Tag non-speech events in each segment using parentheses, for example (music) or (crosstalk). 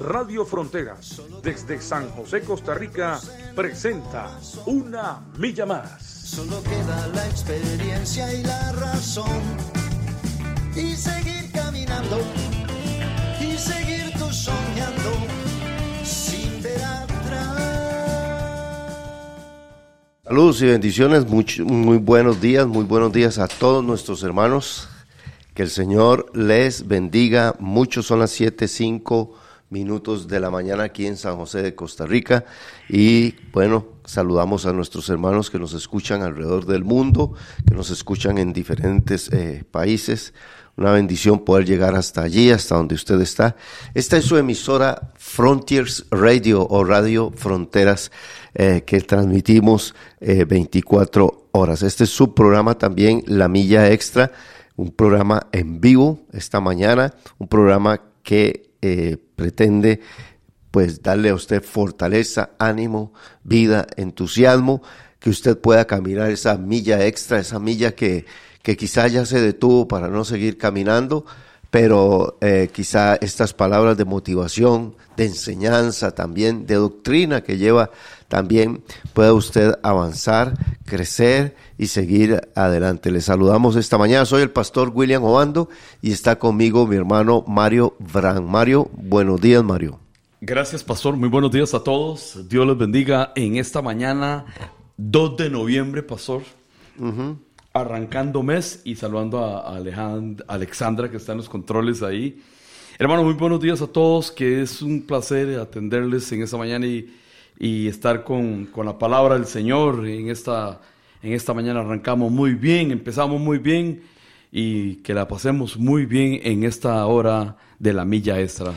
Radio Fronteras, desde San José, Costa Rica, presenta Una Milla Más. Solo queda la experiencia y la razón. Y seguir caminando. Y seguir tú soñando. Sin ver atrás. Saludos y bendiciones, muy, muy buenos días, muy buenos días a todos nuestros hermanos. Que el Señor les bendiga. Muchos son las siete, cinco minutos de la mañana aquí en San José de Costa Rica. Y bueno, saludamos a nuestros hermanos que nos escuchan alrededor del mundo, que nos escuchan en diferentes eh, países. Una bendición poder llegar hasta allí, hasta donde usted está. Esta es su emisora Frontiers Radio o Radio Fronteras eh, que transmitimos eh, 24 horas. Este es su programa también, La Milla Extra, un programa en vivo esta mañana, un programa que eh, pretende pues darle a usted fortaleza, ánimo, vida, entusiasmo, que usted pueda caminar esa milla extra, esa milla que, que quizá ya se detuvo para no seguir caminando, pero eh, quizá estas palabras de motivación, de enseñanza también, de doctrina que lleva también pueda usted avanzar, crecer y seguir adelante. Le saludamos esta mañana. Soy el pastor William Obando y está conmigo mi hermano Mario Bran. Mario, buenos días, Mario. Gracias, pastor. Muy buenos días a todos. Dios les bendiga en esta mañana, 2 de noviembre, pastor. Arrancando mes y saludando a Alejand Alexandra, que está en los controles ahí. Hermano, muy buenos días a todos, que es un placer atenderles en esta mañana y, y estar con, con, la palabra del Señor. En esta, en esta mañana arrancamos muy bien, empezamos muy bien y que la pasemos muy bien en esta hora de la milla extra.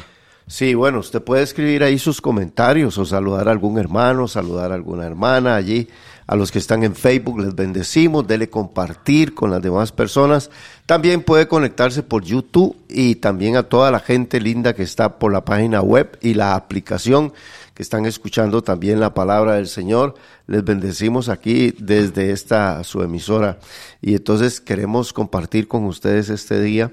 Sí, bueno, usted puede escribir ahí sus comentarios o saludar a algún hermano, saludar a alguna hermana allí. A los que están en Facebook les bendecimos, dele compartir con las demás personas. También puede conectarse por YouTube y también a toda la gente linda que está por la página web y la aplicación que están escuchando también la palabra del Señor. Les bendecimos aquí desde esta su emisora y entonces queremos compartir con ustedes este día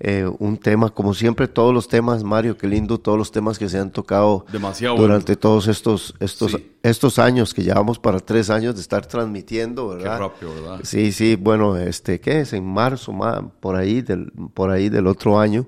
eh, un tema, como siempre, todos los temas, Mario, qué lindo, todos los temas que se han tocado Demasiado durante bueno. todos estos, estos, Sí. estos años que llevamos para tres años de estar transmitiendo, Qué ¿verdad? rápido, ¿verdad? Sí, sí, bueno, este, ¿qué es? En marzo, ma- por ahí del, por ahí del otro año,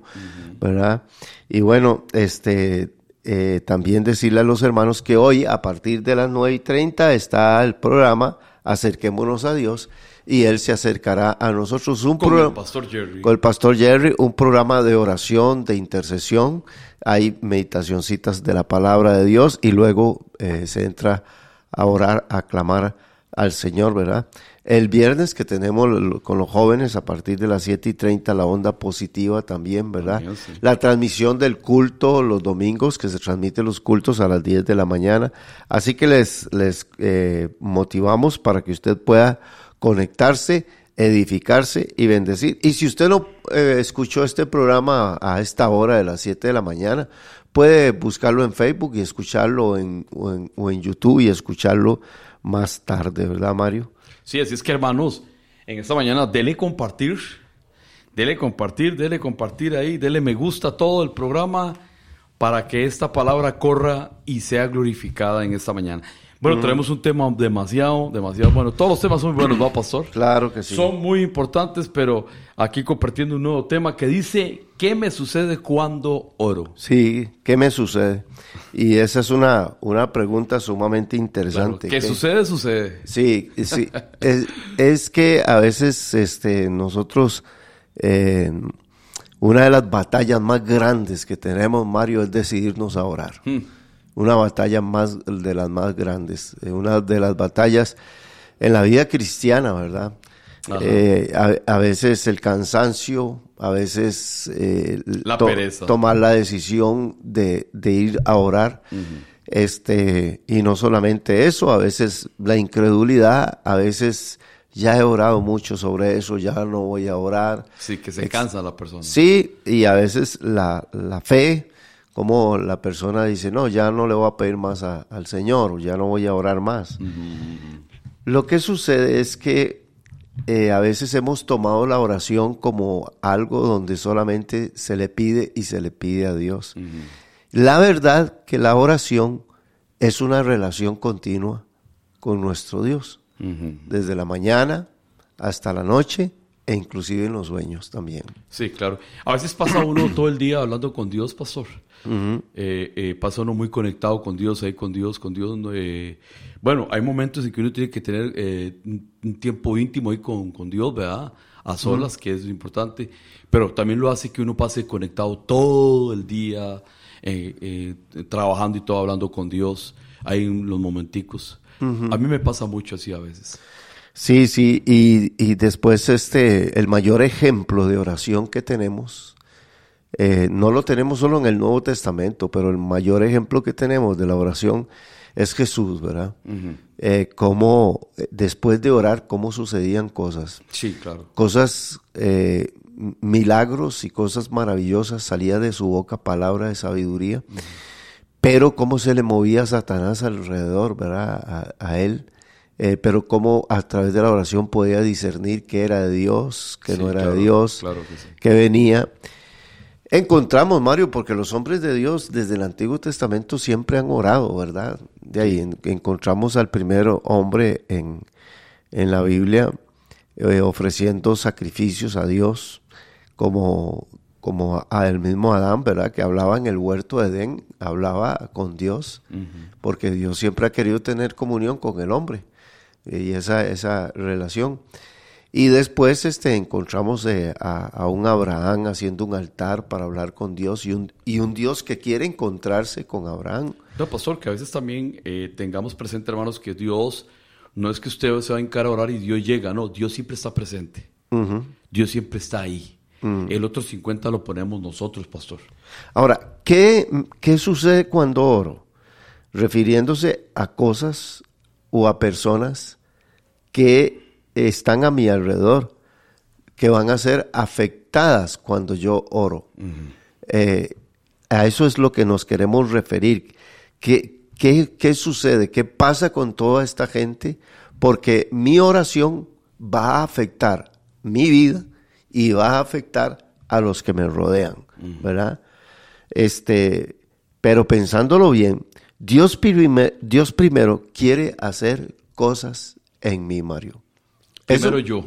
¿verdad? Y bueno, este, eh, también decirle a los hermanos que hoy, a partir de las nueve y treinta, está el programa Acerquémonos a Dios y Él se acercará a nosotros. Un Con el pastor Jerry. con el pastor Jerry, un programa de oración, de intercesión, hay meditacioncitas de la palabra de Dios y luego eh, se entra a orar, a clamar al Señor, ¿verdad? El viernes que tenemos con los jóvenes a partir de las 7 y 30 la onda positiva también, ¿verdad? Sí. La transmisión del culto los domingos, que se transmiten los cultos a las 10 de la mañana. Así que les, les eh, motivamos para que usted pueda conectarse, edificarse y bendecir. Y si usted no eh, escuchó este programa a esta hora de las 7 de la mañana, puede buscarlo en Facebook y escucharlo en, o, en, YouTube y escucharlo más tarde, ¿verdad, Mario? Sí, así es que hermanos, en esta mañana dele compartir, dele compartir, dele compartir ahí, dele me gusta todo el programa para que esta palabra corra y sea glorificada en esta mañana. Bueno, tenemos un tema demasiado, demasiado bueno. Todos los temas son muy buenos, ¿va, pastor? Claro que sí. Son muy importantes, pero aquí compartiendo un nuevo tema que dice, ¿qué me sucede cuando oro? Sí, ¿qué me sucede? Y esa es una, una pregunta sumamente Claro, interesante. ¿Qué sucede? Sucede. Sí, sí. es, es que a veces este, nosotros, eh, una de las batallas más grandes que tenemos, Mario, es decidirnos a orar. Una batalla más de las más grandes. eh, Una de las batallas en la vida cristiana, ¿verdad? Eh, a, a veces el cansancio, a veces eh, La pereza. tomar la decisión de, de ir a orar. Este, y no solamente eso, a veces la incredulidad, a veces ya he orado mucho sobre eso, ya no voy a orar. Sí, que se cansa la persona. Sí, y a veces la, la fe, como la persona dice, no, ya no le voy a pedir más a- al Señor, ya no voy a orar más. Lo que sucede es que eh, a veces hemos tomado la oración como algo donde solamente se le pide y se le pide a Dios. La verdad que la oración es una relación continua con nuestro Dios, desde la mañana hasta la noche e inclusive en los sueños también. Sí, claro. A veces pasa uno todo el día hablando con Dios, pastor. Eh, eh, pasa uno muy conectado con Dios, ahí con Dios, con Dios. eh, bueno, hay momentos en que uno tiene que tener un, tiempo íntimo ahí con, con Dios, ¿verdad? A solas, que es importante. Pero también lo hace que uno pase conectado todo el día, trabajando y todo, hablando con Dios, ahí en los momenticos. A mí me pasa mucho así a veces. Sí, sí, y, y después este, el mayor ejemplo de oración que tenemos, eh, no lo tenemos solo en el Nuevo Testamento, pero el mayor ejemplo que tenemos de la oración es Jesús, ¿verdad? Eh, cómo, eh, después de orar, cómo sucedían cosas. Sí, claro. Cosas, eh, milagros y cosas maravillosas, salía de su boca palabra de sabiduría, pero cómo se le movía Satanás alrededor, ¿verdad? A, a él, eh, pero cómo a través de la oración podía discernir que era de Dios, que Sí, no era claro, de Dios, claro que sí. que venía. Encontramos, Mario, porque los hombres de Dios desde el Antiguo Testamento siempre han orado, ¿verdad? De ahí en- encontramos al primer hombre en, en la Biblia eh, ofreciendo sacrificios a Dios, como, como a el mismo Adán, ¿verdad? Que hablaba en el huerto de Edén, hablaba con Dios, porque Dios siempre ha querido tener comunión con el hombre y esa, esa relación. Y después este, encontramos eh, a, a un Abraham haciendo un altar para hablar con Dios y un, y un Dios que quiere encontrarse con Abraham. No, pastor, que a veces también eh, tengamos presente, hermanos, que Dios no es que usted se va a encarar a orar y Dios llega, no, Dios siempre está presente. Dios siempre está ahí. El otro 50 lo ponemos nosotros, pastor. Ahora, ¿qué, ¿qué sucede cuando oro? Refiriéndose a cosas o a personas que están a mi alrededor, que van a ser afectadas cuando yo oro. Eh, a eso es lo que nos queremos referir. ¿Qué, qué, qué sucede? ¿Qué pasa con toda esta gente? Porque mi oración va a afectar mi vida y va a afectar a los que me rodean, ¿verdad? Este, pero pensándolo bien, Dios, prime- Dios primero quiere hacer cosas en mí, Mario. Primero Eso- yo.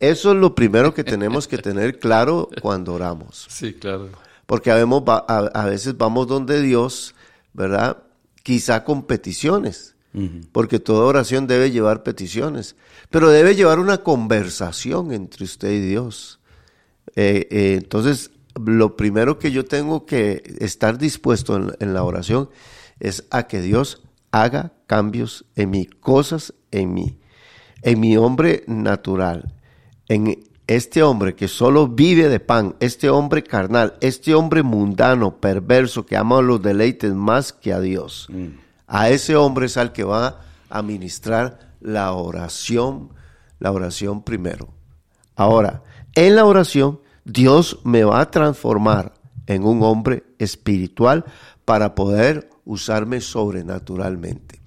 Eso es lo primero que tenemos que tener claro cuando oramos. (laughs) Sí, claro. Porque a, a veces vamos donde Dios, ¿verdad? Quizá con peticiones. Porque toda oración debe llevar peticiones. Pero debe llevar una conversación entre usted y Dios. Eh, eh, entonces, lo primero que yo tengo que estar dispuesto en, en la oración es a que Dios haga cambios en mí, cosas en mí, en mi hombre natural, en este hombre que solo vive de pan, este hombre carnal, este hombre mundano, perverso, que ama los deleites más que a Dios. A ese hombre es al que va a ministrar la oración, la oración primero. Ahora, en la oración, Dios me va a transformar en un hombre espiritual para poder usarme sobrenaturalmente.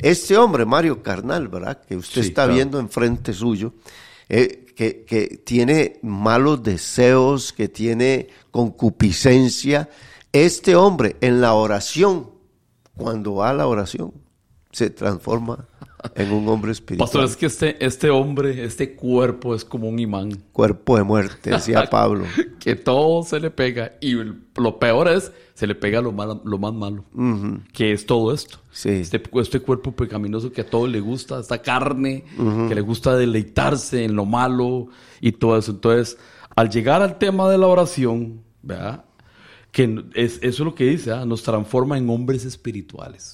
Este hombre, Mario Carnal, ¿verdad? Que usted Sí, está claro. viendo enfrente suyo, eh, que, que tiene malos deseos, que tiene concupiscencia. Este hombre en la oración, cuando va a la oración, se transforma en un hombre espiritual. Pastor, es que este, este hombre, este cuerpo es como un imán. Cuerpo de muerte, decía (laughs) Pablo. Que todo se le pega. Y lo peor es, se le pega lo, mal- lo más malo. Que es todo esto. Sí. Este, este cuerpo pecaminoso que a todo le gusta, esta carne, que le gusta deleitarse en lo malo y todo eso. Entonces, al llegar al tema de la oración, ¿verdad? Que es, eso es lo que dice, ¿ah? nos transforma en hombres espirituales.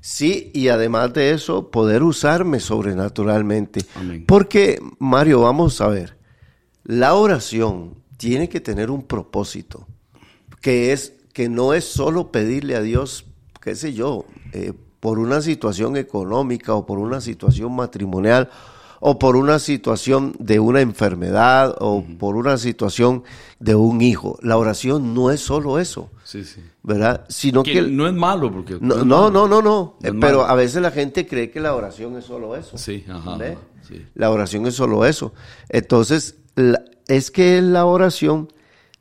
Sí, y además de eso, poder usarme sobrenaturalmente. Amén. Porque, Mario, vamos a ver, la oración tiene que tener un propósito, que es que no es solo pedirle a Dios qué sé yo, eh, por una situación económica o por una situación matrimonial o por una situación de una enfermedad o por una situación de un hijo. La oración no es solo eso, Sí, sí. ¿verdad? Sino Que que... no es malo, porque... no, no, no, no, no. Eh, Pero malo. a veces la gente cree que la oración es solo eso. Sí, ajá. Sí. La oración es solo eso. Entonces, la- es que la oración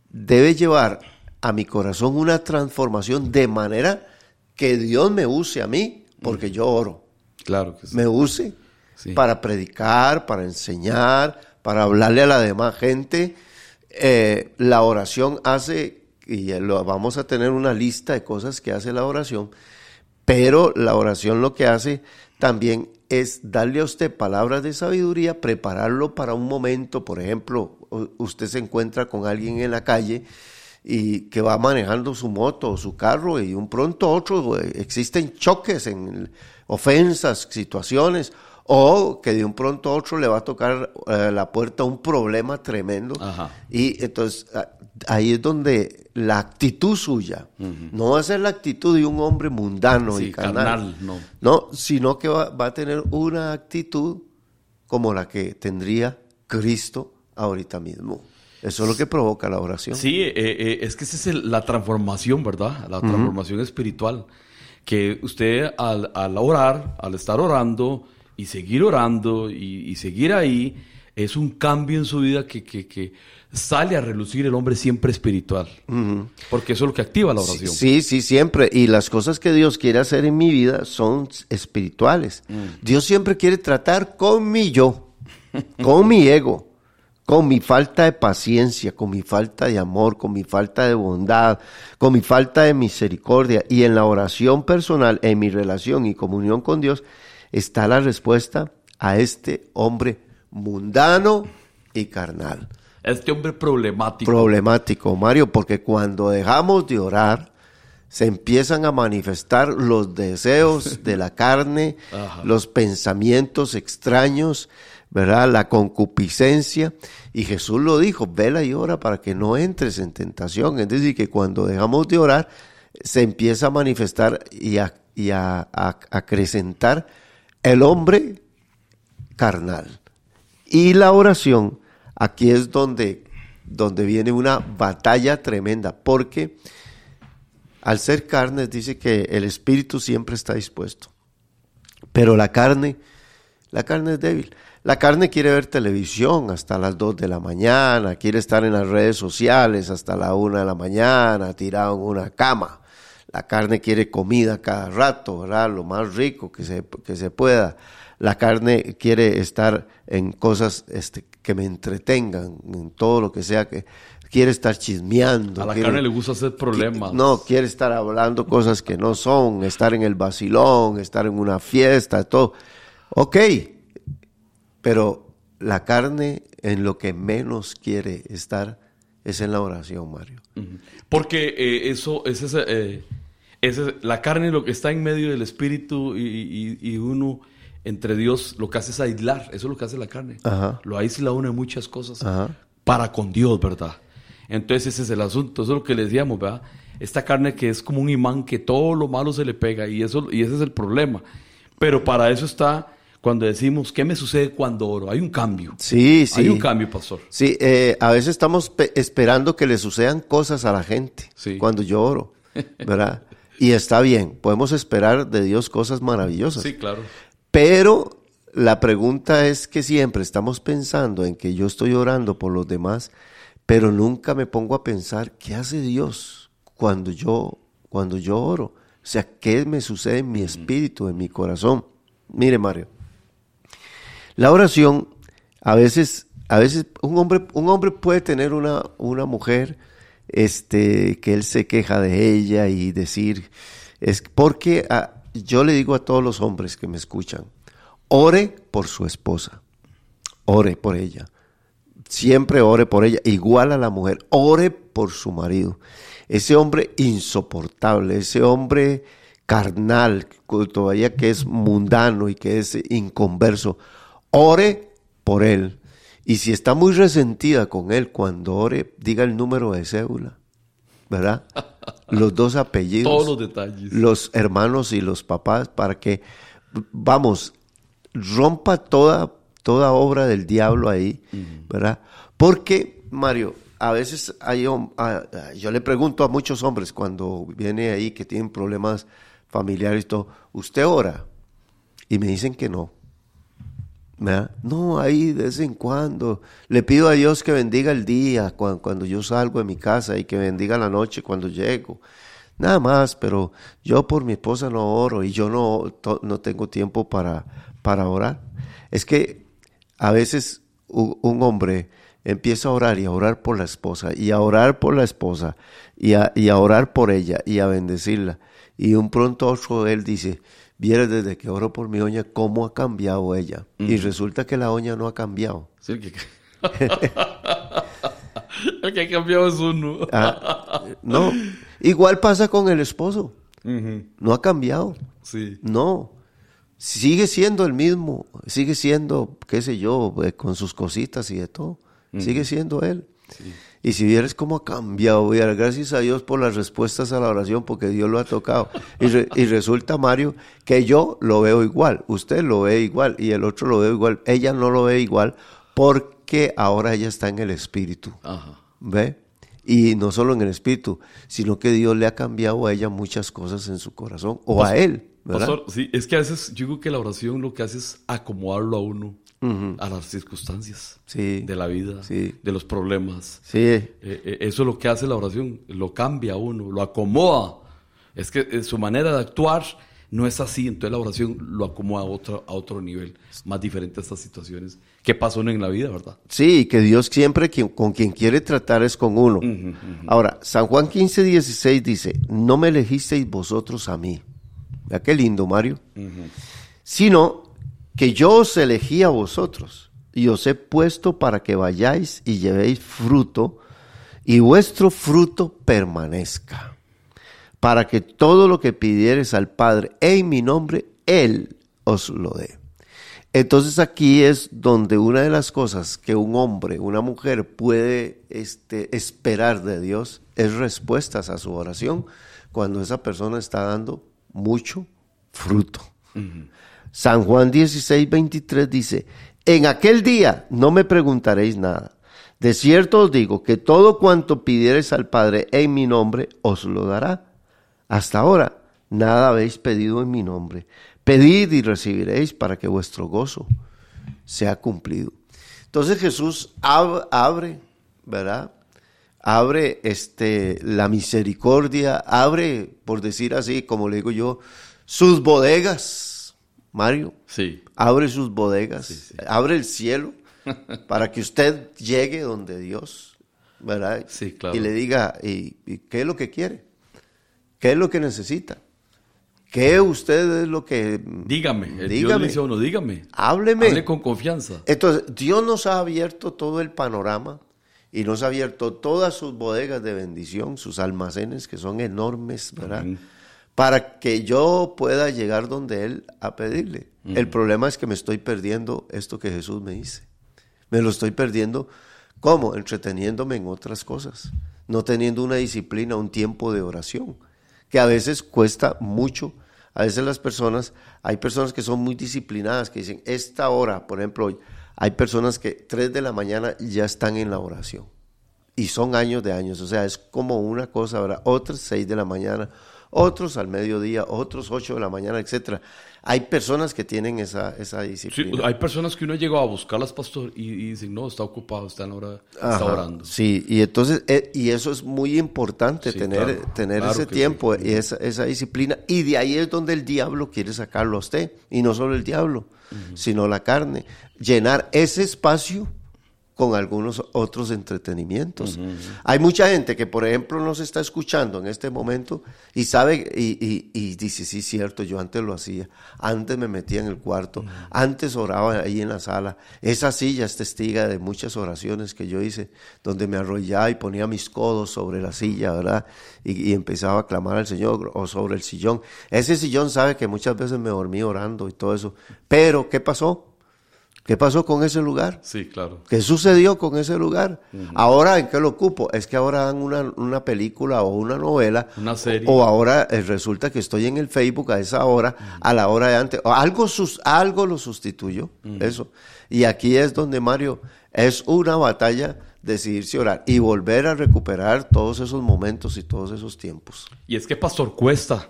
debe llevar a mi corazón una transformación de manera que Dios me use a mí, porque yo oro. Claro que sí. Me use Sí. para predicar, para enseñar, para hablarle a la demás gente. Eh, la oración hace, y lo, vamos a tener una lista de cosas que hace la oración, pero la oración lo que hace también es darle a usted palabras de sabiduría, prepararlo para un momento, por ejemplo, usted se encuentra con alguien en la calle y que va manejando su moto o su carro y un pronto otro eh, existen choques, en ofensas, situaciones o que de un pronto otro le va a tocar eh, la puerta un problema tremendo Ajá. y entonces ahí es donde la actitud suya no va a ser la actitud de un hombre mundano Sí, y carnal, carnal, no. no, sino que va, va a tener una actitud como la que tendría Cristo ahorita mismo. Eso es lo que provoca la oración. Sí, eh, eh, es que esa es el- la transformación, ¿verdad? La transformación espiritual. Que usted al, al orar, al estar orando y seguir orando y, y seguir ahí, es un cambio en su vida que, que- que sale a relucir el hombre siempre espiritual. Porque eso es lo que activa la oración. Sí, sí, siempre. Y las cosas que Dios quiere hacer en mi vida son espirituales. Mm. Dios siempre quiere tratar con mi yo, con mi ego, con mi falta de paciencia, con mi falta de amor, con mi falta de bondad, con mi falta de misericordia. Y en la oración personal, en mi relación y comunión con Dios, está la respuesta a este hombre mundano y carnal Este hombre problemático. problemático, Mario, porque cuando dejamos de orar, se empiezan a manifestar los deseos de la carne, los pensamientos extraños, ¿verdad? La concupiscencia. Y Jesús lo dijo, vela y ora para que no entres en tentación. Es decir, que cuando dejamos de orar, se empieza a manifestar y a, y a- a- acrecentar el hombre carnal. Y la oración, aquí es donde, donde viene una batalla tremenda, porque al ser carne dice que el espíritu siempre está dispuesto, pero la carne, la carne es débil. La carne quiere ver televisión hasta las 2 de la mañana, quiere estar en las redes sociales hasta la 1 de la mañana, tirado en una cama. La carne quiere comida cada rato, ¿verdad? Lo más rico que se, que se pueda. La carne quiere estar en cosas este, que me entretengan, en todo lo que sea que quiere estar chismeando. A la quiere- carne le gusta hacer problemas. no, quiere estar hablando cosas que no son, estar en el vacilón, estar en una fiesta, todo. Ok, pero la carne en lo que menos quiere estar es en la oración, Mario. Porque eh, eso es ese, eh, ese- la carne lo que está en medio del espíritu y, y- y uno entre Dios lo que hace es aislar, eso es lo que hace la carne. Ajá. Lo aísla uno en muchas cosas Ajá. para con Dios, ¿verdad? Entonces ese es el asunto, eso es lo que le decíamos, ¿verdad? Esta carne que es como un imán que todo lo malo se le pega y eso y ese es el problema. Pero para eso está cuando decimos, ¿qué me sucede cuando oro? Hay un cambio. Sí, sí. Hay un cambio, pastor. Sí, eh, a veces estamos pe- esperando que le sucedan cosas a la gente Sí. cuando yo oro, ¿verdad? y está bien, podemos esperar de Dios cosas maravillosas. Sí, claro. Pero la pregunta es que siempre estamos pensando en que yo estoy orando por los demás, pero nunca me pongo a pensar qué hace Dios cuando yo cuando yo oro. O sea, qué me sucede en mi espíritu, en mi corazón. Mire, Mario, la oración a veces a veces un hombre un hombre puede tener una una mujer este que él se queja de ella y decir es porque ah, yo le digo a todos los hombres que me escuchan, ore por su esposa, ore por ella, siempre ore por ella, igual a la mujer, ore por su marido, ese hombre insoportable, ese hombre carnal, todavía que es mundano y que es inconverso, ore por él. Y si está muy resentida con él, cuando ore, diga el número de cédula. ¿verdad? (laughs) Los dos apellidos. Todos los detalles. Los hermanos y los papás para que, vamos, rompa toda, toda obra del diablo ahí, ¿verdad? Porque, Mario, a veces hay, yo le pregunto a muchos hombres cuando viene ahí que tienen problemas familiares y todo, ¿usted ora? Y me dicen que no. No, ahí de vez en cuando. Le pido a Dios que bendiga el día cuando, yo salgo de mi casa y que bendiga la noche cuando llego. Nada más, pero yo por mi esposa no oro y yo no, no tengo tiempo para, para orar. Es que a veces un, hombre empieza a orar y a orar por la esposa y a orar por la esposa y a, y a orar por ella y a bendecirla. Y un pronto otro él dice, Vieres desde que oro por mi oña cómo ha cambiado ella. Y resulta que la oña no ha cambiado. Sí, el que, el (laughs) que ha cambiado es uno. Ah, no, igual pasa con el esposo. No ha cambiado. Sí. No. Sigue siendo el mismo. Sigue siendo, qué sé yo, eh, con sus cositas y de todo. Sigue siendo él. Sí. Y si vieras cómo ha cambiado, gracias a Dios por las respuestas a la oración, porque Dios lo ha tocado. Y, y, resulta, Mario, que yo lo veo igual, usted lo ve igual y el otro lo ve igual. Ella no lo ve igual porque ahora ella está en el espíritu. Ajá. ¿Ve? Y no solo en el espíritu, sino que Dios le ha cambiado a ella muchas cosas en su corazón, o a él. ¿verdad? sí, es que a veces yo digo que la oración lo que hace es acomodarlo a uno a las circunstancias de la vida, de los problemas. Eh, eh, eso es lo que hace la oración, lo cambia a uno, lo acomoda. Es que eh, su manera de actuar no es así, entonces la oración lo acomoda a otro, a otro nivel, más diferente a estas situaciones que pasan en la vida, ¿verdad? Sí, que Dios siempre con quien quiere tratar es con uno. Ahora, San Juan 15, 16 dice, no me elegisteis vosotros a mí. Vea qué lindo, Mario. Sino que yo os elegí a vosotros y os he puesto para que vayáis y llevéis fruto y vuestro fruto permanezca, para que todo lo que pidieres al Padre en mi nombre, Él os lo dé. Entonces aquí es donde una de las cosas que un hombre, una mujer puede este, esperar de Dios es respuestas a su oración cuando esa persona está dando mucho fruto. San Juan 16, 23 dice, en aquel día no me preguntaréis nada. De cierto os digo que todo cuanto pidiereis al Padre en mi nombre, os lo dará. Hasta ahora nada habéis pedido en mi nombre. Pedid y recibiréis para que vuestro gozo sea cumplido. Entonces Jesús abre, ¿verdad? Abre este, la misericordia, abre, por decir así, como le digo yo, sus bodegas Mario, sí. abre sus bodegas, abre el cielo para que usted llegue donde Dios, ¿verdad? Sí, claro. Y le diga, ¿y, qué es lo que quiere? ¿Qué es lo que necesita? ¿Qué usted es lo que... Dígame, dígame. Dios dice uno, dígame. Hábleme. Hable con confianza. Entonces, Dios nos ha abierto todo el panorama y nos ha abierto todas sus bodegas de bendición, sus almacenes que son enormes, ¿verdad? Para que yo pueda llegar donde Él a pedirle. El problema es que me estoy perdiendo esto que Jesús me dice. Me lo estoy perdiendo, ¿cómo? Entreteniéndome en otras cosas, no teniendo una disciplina, un tiempo de oración, que a veces cuesta mucho. A veces las personas, hay personas que son muy disciplinadas, que dicen, esta hora, por ejemplo, hay personas que tres de la mañana ya están en la oración. Y son años de años, o sea, es como una cosa, ¿verdad? Otras seis de la mañana, otros al mediodía, otros 8 de la mañana, etcétera. Hay personas que tienen esa, esa disciplina. Sí, hay personas que uno ha llegado a buscarlas, pastor, y, y dicen, no, está ocupado, está, en hora, está orando. Sí, y entonces, eh, y eso es muy importante, tener, tener ese tiempo y esa, esa, disciplina. Y de ahí es donde el diablo quiere sacarlo a usted, y no solo el diablo, sino la carne. Llenar ese espacio con algunos otros entretenimientos. Hay mucha gente que, por ejemplo, nos está escuchando en este momento y sabe y, dice, sí, cierto, yo antes lo hacía, antes me metía en el cuarto, antes oraba ahí en la sala. Esa silla es testiga de muchas oraciones que yo hice, donde me arrollaba y ponía mis codos sobre la silla, ¿verdad? Y, empezaba a clamar al Señor o sobre el sillón. Ese sillón sabe que muchas veces me dormí orando y todo eso. Pero, ¿qué pasó? ¿Qué pasó con ese lugar? Sí, claro. ¿Qué sucedió con ese lugar? Ahora, ¿en qué lo ocupo? Es que ahora dan una, una película o una novela. Una serie. O, ahora eh, resulta que estoy en el Facebook a esa hora, a la hora de antes. O algo, sus, algo lo sustituyó, eso. Y aquí es donde, Mario, es una batalla decidirse orar y volver a recuperar todos esos momentos y todos esos tiempos. Y es que, pastor, cuesta.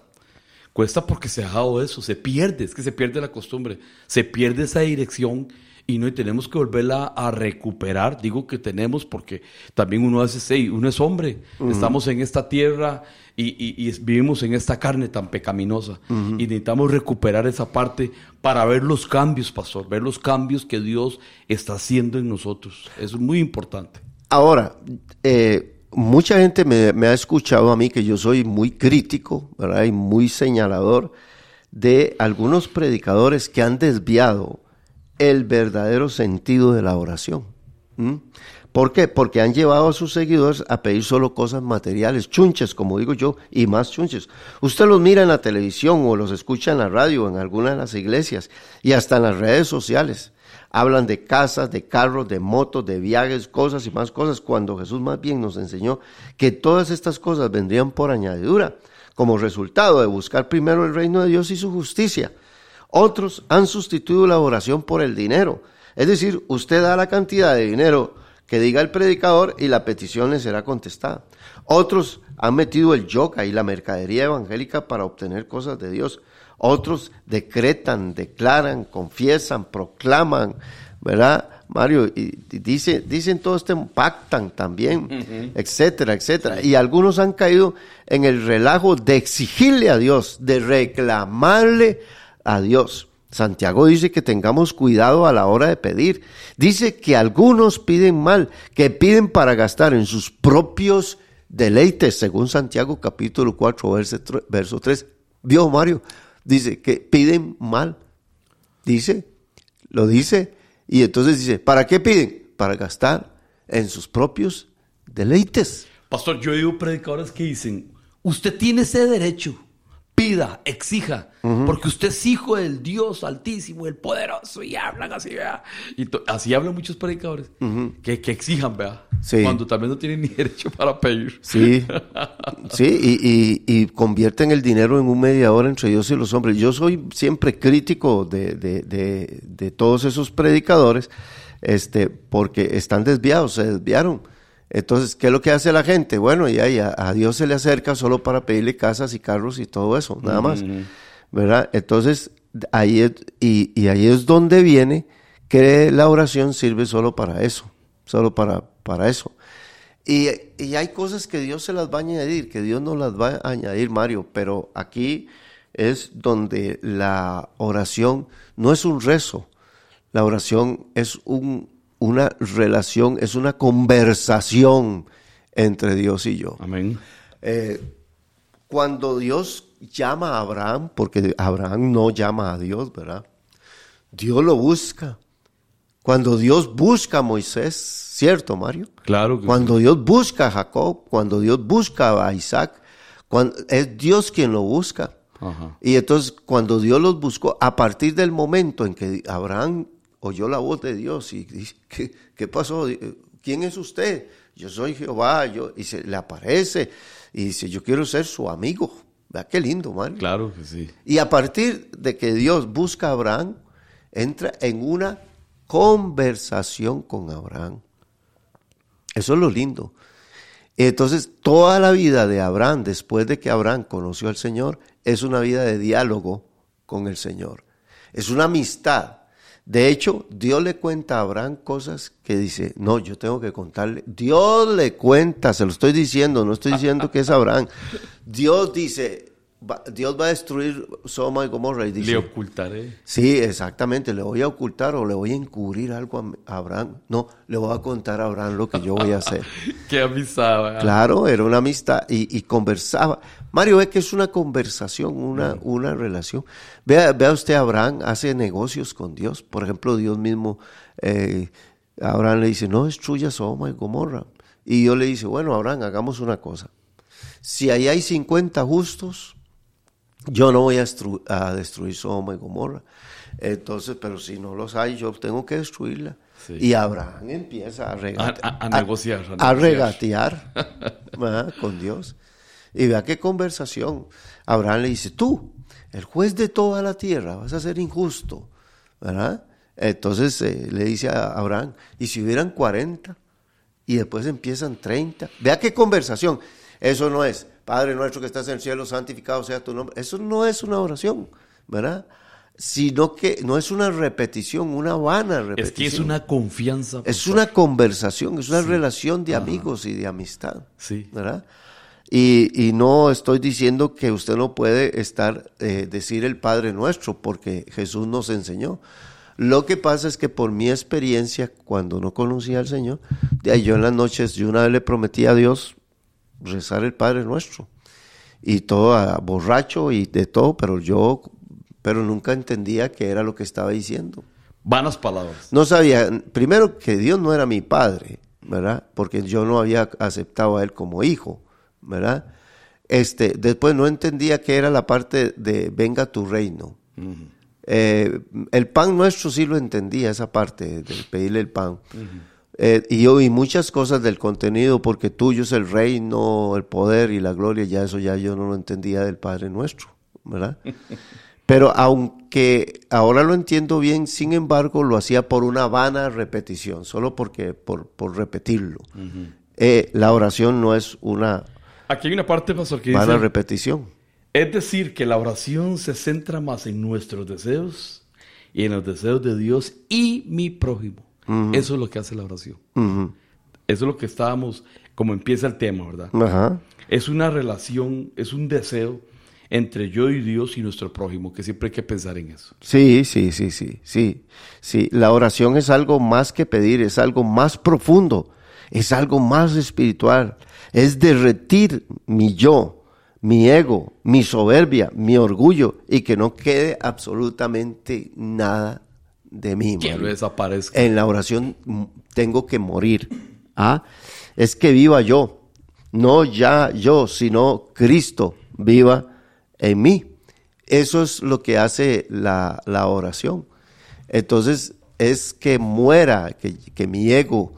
Cuesta porque se ha dejado eso, se pierde, es que se pierde la costumbre, se pierde esa dirección y no y tenemos que volverla a recuperar. Digo que tenemos porque también uno hace, sí, uno es hombre, estamos en esta tierra y, y- y vivimos en esta carne tan pecaminosa y necesitamos recuperar esa parte para ver los cambios, pastor, ver los cambios que Dios está haciendo en nosotros. Eso es muy importante. Ahora, eh, mucha gente me, ha escuchado a mí que yo soy muy crítico. Y muy señalador de algunos predicadores que han desviado el verdadero sentido de la oración. ¿Por qué? Porque han llevado a sus seguidores a pedir solo cosas materiales, chunches, como digo yo, y más chunches. Usted los mira en la televisión o los escucha en la radio, en alguna de las iglesias y hasta en las redes sociales. Hablan de casas, de carros, de motos, de viajes, cosas y más cosas, cuando Jesús más bien nos enseñó que todas estas cosas vendrían por añadidura, como resultado de buscar primero el reino de Dios y su justicia. Otros han sustituido la oración por el dinero. Es decir, usted da la cantidad de dinero que diga el predicador y la petición le será contestada. Otros han metido el yoga y la mercadería evangélica para obtener cosas de Dios. Otros decretan, declaran, confiesan, proclaman, ¿verdad? Mario, y y dice, dicen todo este, pactan también, etcétera, etcétera. Y algunos han caído en el relajo de exigirle a Dios, de reclamarle a Dios. Santiago dice que tengamos cuidado a la hora de pedir. Dice que algunos piden mal, que piden para gastar en sus propios deleites, según Santiago capítulo 4, verso, tr- verso 3. ¿Vio Mario? Dice que piden mal. Dice, lo dice, y entonces dice, ¿para qué piden? Para gastar en sus propios deleites. Pastor, yo digo predicadores que dicen, usted tiene ese derecho, pida, exija, porque usted es hijo del Dios altísimo, el poderoso, y hablan así, vea. Y así hablan muchos predicadores, que, que exijan, vea, Sí. cuando también no tienen ni (laughs) derecho para pedir. Sí, sí, y, y- y convierten el dinero en un mediador entre Dios y los hombres. Yo soy siempre crítico de, de- de- de todos esos predicadores, este, porque están desviados, se desviaron. Entonces, ¿qué es lo que hace la gente? Bueno, y ahí a, a Dios se le acerca solo para pedirle casas y carros y todo eso, nada más. ¿Verdad? Entonces, ahí es, y, y ahí es donde viene que la oración sirve solo para eso, solo para, para eso. Y, y hay cosas que Dios se las va a añadir, que Dios no las va a añadir, Mario, pero aquí es donde la oración no es un rezo, la oración es un, una relación, es una conversación entre Dios y yo. Amén. Eh, cuando Dios llama a Abraham, porque Abraham no llama a Dios, ¿verdad? Dios lo busca. Cuando Dios busca a Moisés, ¿cierto, Mario? Claro que Cuando Dios busca a Jacob, cuando Dios busca a Isaac, cuando, es Dios quien lo busca. Ajá. Y entonces cuando Dios los buscó, a partir del momento en que Abraham oyó la voz de Dios y dice, ¿qué, qué pasó? ¿Quién es usted? Yo soy Jehová, yo, y se le aparece y dice, yo quiero ser su amigo. Vea qué lindo, Mario. Claro que sí. Y a partir de que Dios busca a Abraham, entra en una conversación con Abraham. Eso es lo lindo. Entonces, toda la vida de Abraham, después de que Abraham conoció al Señor, es una vida de diálogo con el Señor. Es una amistad. De hecho, Dios le cuenta a Abraham cosas que dice, no, yo tengo que contarle. Dios le cuenta, se lo estoy diciendo, no estoy diciendo que es Abraham. Dios dice, va- Dios va a destruir Sodoma y Gomorra y dice, Le ocultaré. Sí, exactamente. Le voy a ocultar o le voy a encubrir algo a a Abraham. No, le voy a contar a Abraham lo que yo voy a hacer. (laughs) Qué amistad. ¿verdad? Claro, era una amistad y, y conversaba. Mario ve que es una conversación, una, una relación. Vea, vea usted, Abraham hace negocios con Dios. Por ejemplo, Dios mismo, eh, Abraham le dice, no destruya Sodoma y Gomorra. Y Dios le dice, bueno, Abraham, hagamos una cosa. Si ahí hay 50 justos, yo no voy a, a destruir Sodoma y Gomorra. Entonces, pero si no los hay, yo tengo que destruirla. Sí. Y Abraham empieza a, regate- A- a- a negociar, a regatear (laughs) con Dios. Y vea qué conversación. Abraham le dice, tú, el juez de toda la tierra, vas a ser injusto, ¿verdad? Entonces eh, le dice a Abraham, ¿y si hubieran 40? Y después empiezan 30. Vea qué conversación. Eso no es, Padre nuestro que estás en el cielo, santificado sea tu nombre. Eso no es una oración, ¿verdad? Sino que no es una repetición, una vana repetición. Es que es una confianza. Es una conversación, es una relación de amigos y de amistad. Sí. ¿Verdad? Y, y no estoy diciendo que usted no puede estar, eh, decir el Padre Nuestro, porque Jesús nos enseñó. Lo que pasa es que por mi experiencia, cuando no conocía al Señor, de ahí yo en las noches, yo una vez le prometí a Dios rezar el Padre Nuestro. Y todo borracho y de todo, pero yo, pero nunca entendía qué era lo que estaba diciendo Vanas palabras. no sabía, primero que Dios no era mi padre, ¿verdad? Porque yo no había aceptado a él como hijo, ¿verdad? Este, después no entendía qué era la parte de venga tu reino. Eh, el pan nuestro sí lo entendía, esa parte de pedirle el pan. Eh, y yo y muchas cosas del contenido, porque tuyo es el reino, el poder y la gloria, ya eso ya yo no lo entendía del Padre nuestro, ¿verdad? (laughs) Pero aunque ahora lo entiendo bien, sin embargo, lo hacía por una vana repetición, solo porque por, por repetirlo. Eh, la oración no es una Aquí hay una parte, pastor, que vana dice, repetición. es decir, que la oración se centra más en nuestros deseos y en los deseos de Dios y mi prójimo. Eso es lo que hace la oración. Eso es lo que estábamos, como empieza el tema, ¿verdad? Ajá. Es una relación, es un deseo entre yo y Dios y nuestro prójimo, que siempre hay que pensar en eso. Sí, sí, sí, sí, sí. Sí, la oración es algo más que pedir, es algo más profundo, es algo más espiritual, es derretir mi yo, mi ego, mi soberbia, mi orgullo y que no quede absolutamente nada de mí. Que desaparezca. En la oración tengo que morir. ¿ah? Es que viva yo, no ya yo, sino Cristo viva en mí. Eso es lo que hace la, la oración. Entonces es que muera, que, que mi ego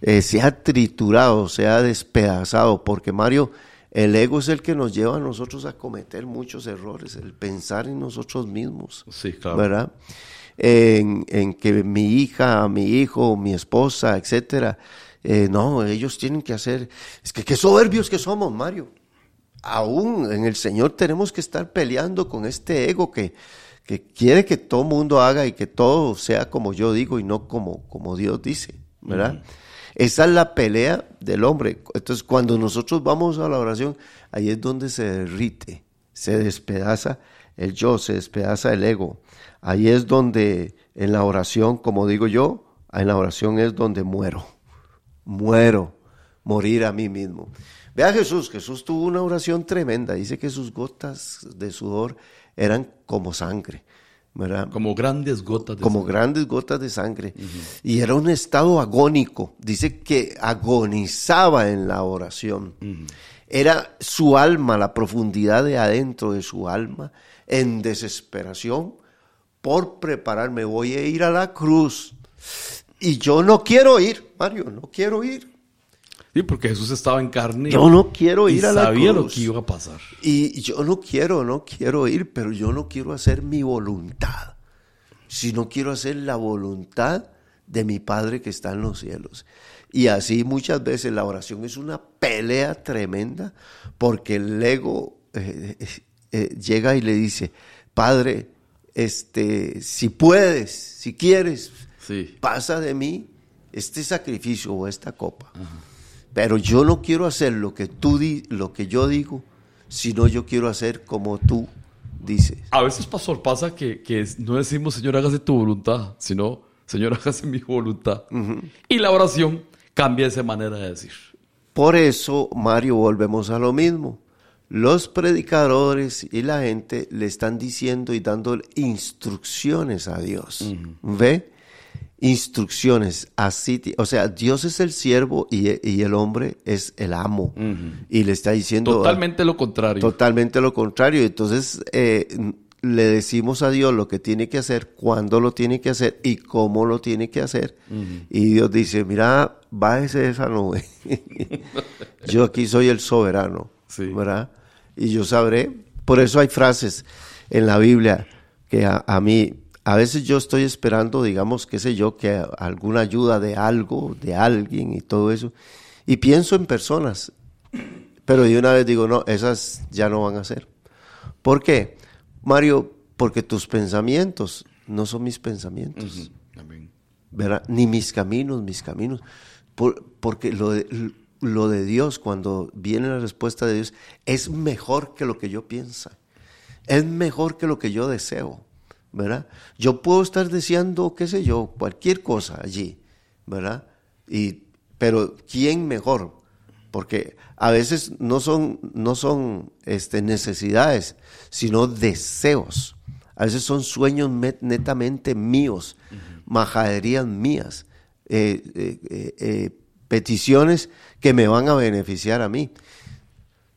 eh, sea triturado, sea despedazado, porque Mario, el ego es el que nos lleva a nosotros a cometer muchos errores, el pensar en nosotros mismos. Sí, claro. ¿Verdad? En, en que mi hija, mi hijo, mi esposa, etcétera, eh, no, ellos tienen que hacer. Es que qué soberbios que somos, Mario. Aún en el Señor tenemos que estar peleando con este ego que, que quiere que todo mundo haga y que todo sea como yo digo y no como, como Dios dice, ¿verdad? Esa es la pelea del hombre. Entonces, cuando nosotros vamos a la oración, ahí es donde se derrite, se despedaza el yo, se despedaza el ego. Ahí es donde en la oración, como digo yo, en la oración es donde muero. Muero, morir a mí mismo. Vea Jesús, Jesús tuvo una oración tremenda. Dice que sus gotas de sudor eran como sangre, ¿verdad? Como grandes gotas de como sangre. grandes gotas de sangre. Y era un estado agónico. Dice que agonizaba en la oración. Era su alma, la profundidad de adentro de su alma, en desesperación por prepararme. Voy a ir a la cruz. Y yo no quiero ir, Mario, no quiero ir. Sí, porque Jesús estaba en carne. Yo no quiero y ir a la sabía cruz. lo que iba a pasar. Y yo no quiero, no quiero ir, pero yo no quiero hacer mi voluntad, sino quiero hacer la voluntad de mi Padre que está en los cielos. Y así muchas veces la oración es una pelea tremenda porque el ego eh, eh, eh, llega y le dice, Padre, este, si puedes, si quieres, Sí. pasa de mí este sacrificio o esta copa. Pero yo no quiero hacer lo que tú di, lo que yo digo, sino yo quiero hacer como tú dices. A veces, pastor, pasa que, que no decimos, Señor, hágase tu voluntad, sino, Señor, (laughs) hágase mi voluntad. Y la oración cambia esa manera de decir. Por eso, Mario, volvemos a lo mismo. Los predicadores y la gente le están diciendo y dando instrucciones a Dios. ¿Ve? Instrucciones, así, o sea, Dios es el siervo y, y el hombre es el amo. Y le está diciendo... Totalmente lo contrario. Totalmente lo contrario. Entonces, eh, le decimos a Dios lo que tiene que hacer, cuándo lo tiene que hacer y cómo lo tiene que hacer. Y Dios dice, mira, bájese de esa nube. (laughs) yo aquí soy el soberano, ¿verdad? Y yo sabré. Por eso hay frases en la Biblia que a mí a veces yo estoy esperando, digamos, qué sé yo, que alguna ayuda de algo, de alguien y todo eso. Y pienso en personas, pero de una vez digo, no, esas ya no van a ser. ¿Por qué? Mario, porque tus pensamientos no son mis pensamientos. ¿verdad? Ni mis caminos, mis caminos. porque lo de, lo de Dios, cuando viene la respuesta de Dios, es mejor que lo que yo pienso. Es mejor que lo que yo deseo. ¿Verdad? Yo puedo estar deseando, qué sé yo, cualquier cosa allí, ¿verdad? Y, pero ¿quién mejor? Porque a veces no son, no son este, necesidades, sino deseos. A veces son sueños netamente míos, majaderías mías, eh, eh, eh, peticiones que me van a beneficiar a mí.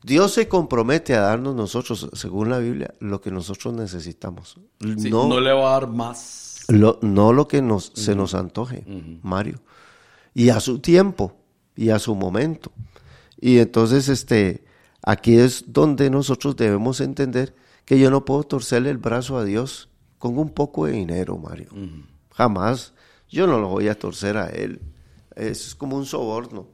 Dios se compromete a darnos nosotros, según la Biblia, lo que nosotros necesitamos. no, le va a dar más. no lo que nos, se nos antoje, Mario. Y a su tiempo, y a su momento. Y entonces, este, aquí es donde nosotros debemos entender que yo no puedo torcerle el brazo a Dios con un poco de dinero, Mario. Jamás. Yo no lo voy a torcer a Él. Es como un soborno.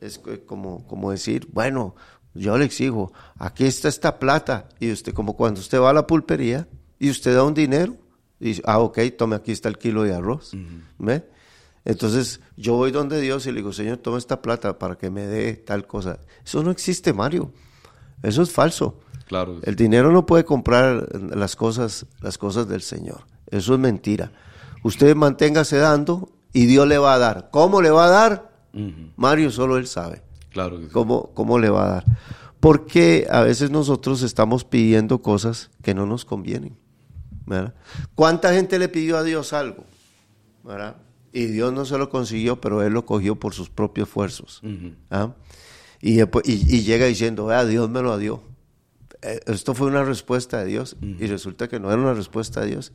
Es como, como decir, bueno, yo le exijo, aquí está esta plata. Y usted, como cuando usted va a la pulpería y usted da un dinero, y dice, ah, ok, tome, aquí está el kilo de arroz. ¿Ve? Entonces yo voy donde Dios y le digo, Señor, toma esta plata para que me dé tal cosa. Eso no existe, Mario. Eso es falso. Claro. El dinero no puede comprar las cosas, las cosas del Señor. Eso es mentira. Usted manténgase dando y Dios le va a dar. ¿Cómo le va a dar? Mario solo él sabe. Claro. ¿Cómo, ¿Cómo le va a dar? Porque a veces nosotros estamos pidiendo cosas que no nos convienen. ¿verdad? ¿Cuánta gente le pidió a Dios algo? ¿verdad? Y Dios no se lo consiguió, pero Él lo cogió por sus propios esfuerzos. ¿ah? y, y, llega diciendo, ah, Dios me lo dio. Eh, esto fue una respuesta de Dios y resulta que no era una respuesta de Dios.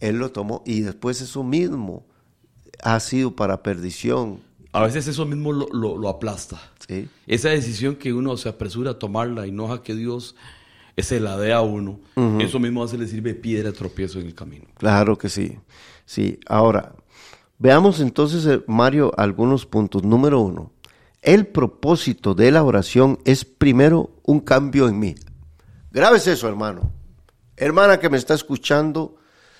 Él lo tomó y después eso mismo ha sido para perdición, a veces eso mismo lo, aplasta. Esa decisión que uno se apresura a tomarla y no a que Dios se la dé a uno, eso mismo veces le sirve piedra tropiezo en el camino. Claro que sí. Sí, ahora, veamos entonces, eh, Mario, algunos puntos. Número uno, el propósito de la oración es primero un cambio en mí. Grabes eso, hermano. Hermana que me está escuchando,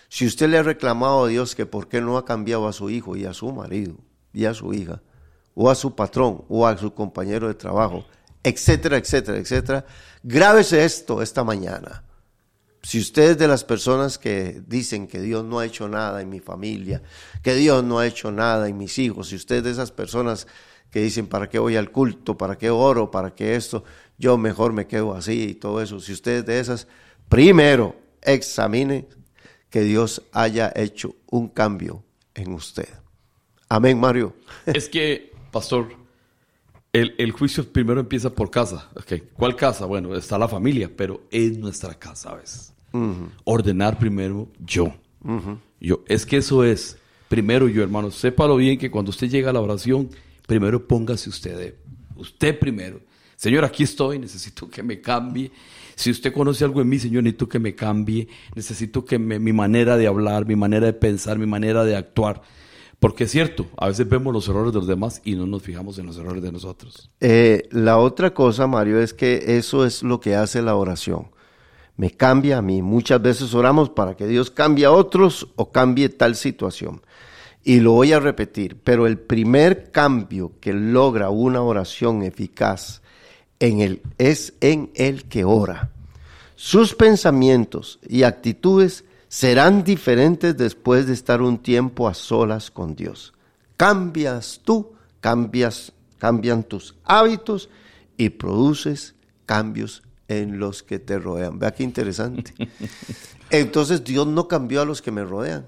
si usted le ha reclamado a Dios que por qué no ha cambiado a su hijo y a su marido, y a su hija, o a su patrón, o a su compañero de trabajo, etcétera, etcétera, etcétera. Grábese esto esta mañana. Si usted es de las personas que dicen que Dios no ha hecho nada en mi familia, que Dios no ha hecho nada en mis hijos, si usted es de esas personas que dicen, ¿para qué voy al culto? ¿Para qué oro? ¿Para qué esto? Yo mejor me quedo así y todo eso. Si usted es de esas, primero examine que Dios haya hecho un cambio en usted. Amén, Mario. Es que, pastor, el, juicio primero empieza por casa. ¿Cuál casa? Bueno, está la familia, pero es nuestra casa veces. Ordenar primero yo. Yo. Es que eso es, primero yo, hermano. Sépalo bien que cuando usted llega a la oración, primero póngase usted, usted primero. Señor, aquí estoy, necesito que me cambie. Si usted conoce algo en mí, Señor, necesito que me cambie. Necesito que mi manera de hablar, mi manera de pensar, mi manera de actuar porque es cierto, a veces vemos los errores de los demás y no nos fijamos en los errores de nosotros. Eh, la otra cosa, Mario, es que eso es lo que hace la oración. Me cambia a mí. Muchas veces oramos para que Dios cambie a otros o cambie tal situación. Y lo voy a repetir, pero el primer cambio que logra una oración eficaz es en el que ora. Sus pensamientos y actitudes serán diferentes después de estar un tiempo a solas con Dios. Cambias tú, cambias, cambian tus hábitos y produces cambios en los que te rodean. Vea qué interesante. (laughs) Entonces Dios no cambió a los que me rodean.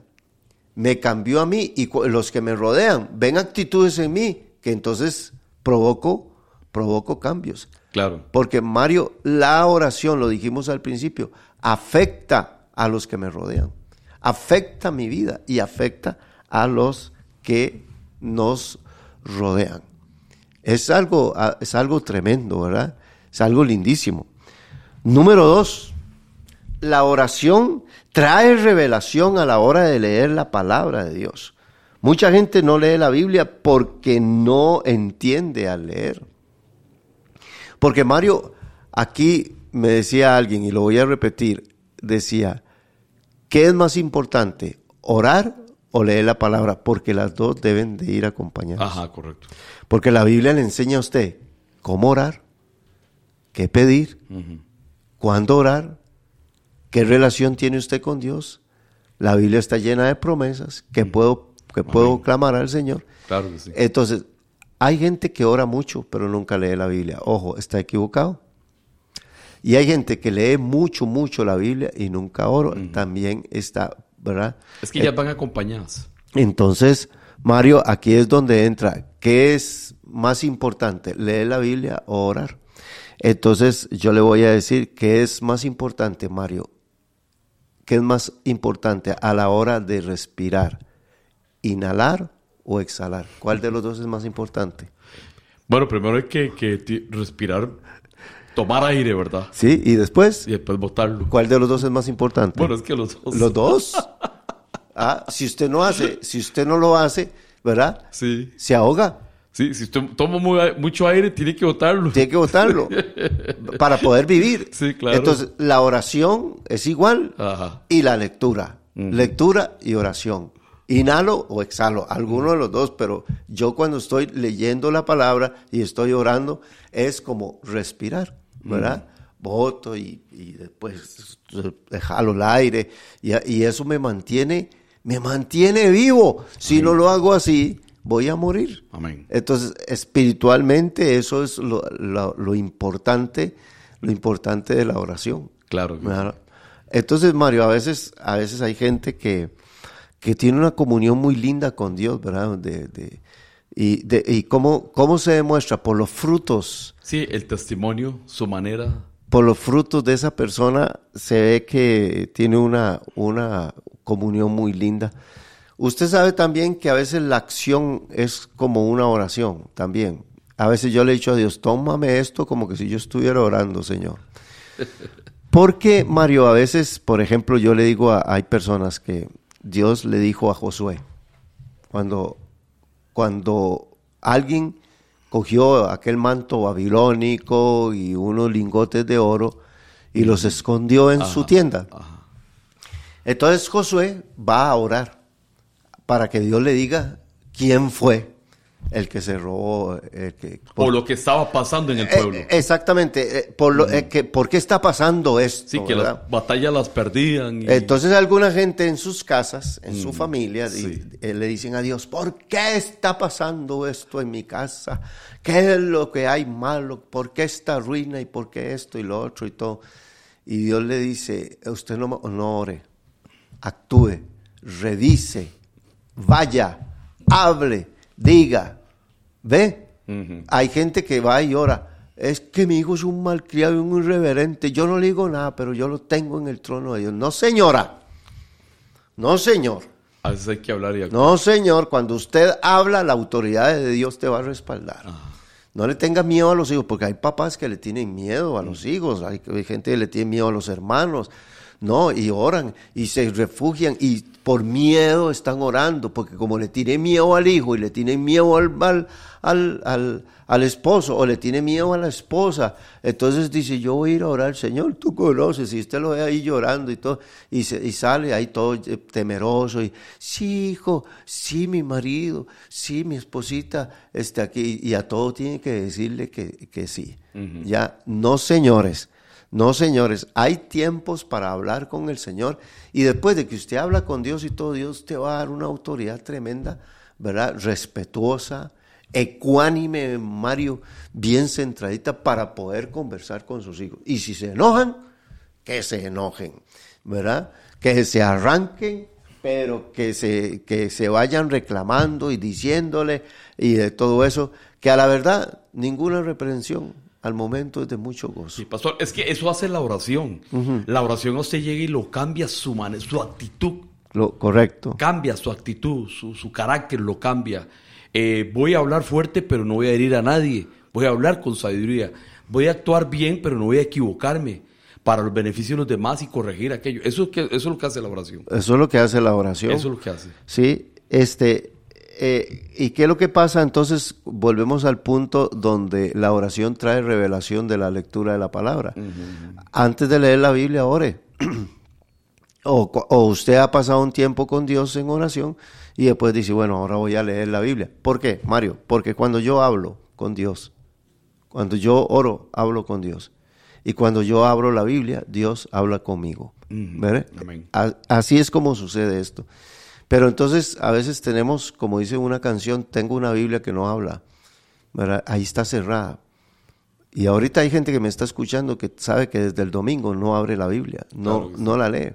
me cambió a mí y los que me rodean ven actitudes en mí que entonces provoco, provoco cambios. Claro. Porque Mario, la oración, lo dijimos al principio, afecta a los que me rodean, afecta mi vida y afecta a los que nos rodean. Es algo, es algo tremendo, ¿verdad? Es algo lindísimo. Número dos, la oración trae revelación a la hora de leer la palabra de Dios. Mucha gente no lee la Biblia porque no entiende al leer. Porque Mario, aquí me decía alguien, y lo voy a repetir, decía, ¿qué es más importante? ¿Orar o leer la palabra? Porque las dos deben de ir acompañadas. Ajá, correcto. Porque la Biblia le enseña a usted cómo orar, qué pedir, cuándo orar, qué relación tiene usted con Dios. La Biblia está llena de promesas que puedo que puedo clamar al Señor. Claro que sí. Entonces, hay gente que ora mucho, pero nunca lee la Biblia. Ojo, está equivocado. Y hay gente que lee mucho, mucho la Biblia y nunca ora. También está, ¿verdad? Es que ya van acompañadas. Entonces, Mario, aquí es donde entra. ¿Qué es más importante, leer la Biblia o orar? Entonces, yo le voy a decir qué es más importante, Mario. ¿Qué es más importante a la hora de respirar? inhalar o exhalar? ¿Cuál de los dos es más importante? Bueno, primero hay que, respirar, tomar aire, ¿verdad? Sí, y después. Y después botarlo. ¿Cuál de los dos es más importante? Bueno, es que los dos. ¿Los dos? (laughs) Ah, si usted no hace, si usted no lo hace, ¿verdad? Sí. Se ahoga. Sí, si usted toma mucho aire, tiene que botarlo. Tiene que botarlo (laughs) para poder vivir. Sí, claro. Entonces, la oración es igual Ajá. y la lectura. Lectura y oración. Inhalo o exhalo, alguno de los dos, pero yo cuando estoy leyendo la palabra y estoy orando, es como respirar, ¿verdad? Voto y, después jalo el aire y, eso me mantiene, me mantiene vivo. Si no lo hago así, voy a morir. Amén. Entonces, espiritualmente, eso es lo, importante, lo importante de la oración. Claro. Entonces, Mario, a veces, a veces hay gente que que tiene una comunión muy linda con Dios, ¿verdad? De, y de, y cómo, cómo se demuestra por los frutos. Sí, el testimonio, su manera. Por los frutos de esa persona se ve que tiene una, una comunión muy linda. Usted sabe también que a veces la acción es como una oración también. A veces yo le he dicho a Dios, tómame esto como que si yo estuviera orando, Señor. (laughs) Porque, Mario, a veces, por ejemplo, yo le digo a hay personas que Dios le dijo a Josué, cuando, cuando alguien cogió aquel manto babilónico y unos lingotes de oro y los escondió en su tienda. Entonces Josué va a orar para que Dios le diga quién fue el que se robó. El que, por, lo que estaba pasando en el eh, pueblo. exactamente, eh, por, lo, eh, que, por qué está pasando esto. Sí, que las batallas las perdían. Entonces alguna gente en sus casas, en su familia, le dicen a Dios, ¿por qué está pasando esto en mi casa? ¿Qué es lo que hay malo? ¿Por qué esta ruina y por qué esto y lo otro y todo? Y Dios le dice, usted no, no ore, actúe, revise, vaya, hable diga, ve, hay gente que va y ora. Es que mi hijo es un malcriado y un irreverente. Yo no le digo nada, pero yo lo tengo en el trono de Dios. No, señora. No, señor. A veces hay que hablar y No, señor. Cuando usted habla, la autoridad de Dios te va a respaldar. No le tenga miedo a los hijos, porque hay papás que le tienen miedo a los hijos, hay, gente que le tiene miedo a los hermanos, no, y oran y se refugian y por miedo están orando, porque como le tiene miedo al hijo y le tiene miedo al, al, al, esposo o le tiene miedo a la esposa, entonces dice, yo voy a ir a orar, Señor, tú conoces, y usted lo ve ahí llorando y todo, y, y sale ahí todo eh, temeroso, y sí, hijo, sí, mi marido, sí, mi esposita está aquí, y a todo tiene que decirle que, que sí. Ya, no señores, no, señores, hay tiempos para hablar con el Señor y después de que usted habla con Dios y todo, Dios te va a dar una autoridad tremenda, ¿verdad? Respetuosa, ecuánime, Mario, bien centradita para poder conversar con sus hijos. Y si se enojan, que se enojen, ¿verdad? Que se arranquen, pero que se, que se vayan reclamando y diciéndole y de todo eso, que a la verdad ninguna reprensión al momento es de mucho gozo. Sí, pastor, es que eso hace la oración. La oración a usted llega y lo cambia su manera, su actitud. Lo correcto. Cambia su actitud, su, su carácter lo cambia. Eh, voy a hablar fuerte, pero no voy a herir a nadie. Voy a hablar con sabiduría. Voy a actuar bien, pero no voy a equivocarme para los beneficios de los demás y corregir aquello. Eso es, que, eso es lo que hace la oración. Eso es lo que hace la oración. Eso es lo que hace. Sí, este, eh, ¿y qué es lo que pasa? Entonces volvemos al punto donde la oración trae revelación de la lectura de la palabra. Antes de leer la Biblia, ore. (clears throat) o, usted ha pasado un tiempo con Dios en oración y después dice, bueno, ahora voy a leer la Biblia. ¿Por qué, Mario? Porque cuando yo hablo con Dios, cuando yo oro, hablo con Dios. Y cuando yo abro la Biblia, Dios habla conmigo. ¿Verdad? Amén. Así es como sucede esto. Pero entonces a veces tenemos, como dice una canción, tengo una Biblia que no habla. ¿verdad? Ahí está cerrada. Y ahorita hay gente que me está escuchando que sabe que desde el domingo no abre la Biblia, no, Claro que sí. no la lee.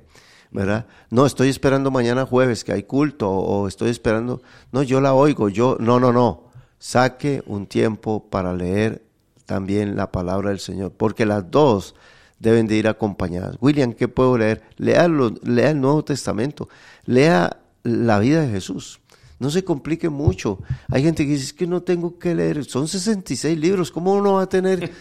¿verdad? No, estoy esperando mañana jueves que hay culto o, o estoy esperando, no, yo la oigo, yo, no, no, no, saque un tiempo para leer también la palabra del Señor, porque las dos deben de ir acompañadas. William, ¿qué puedo leer? Lea, lo- lea el Nuevo Testamento, lea la vida de Jesús. No se complique mucho. Hay gente que dice "Es que no tengo que leer. Son 66 libros. ¿Cómo uno va a tener,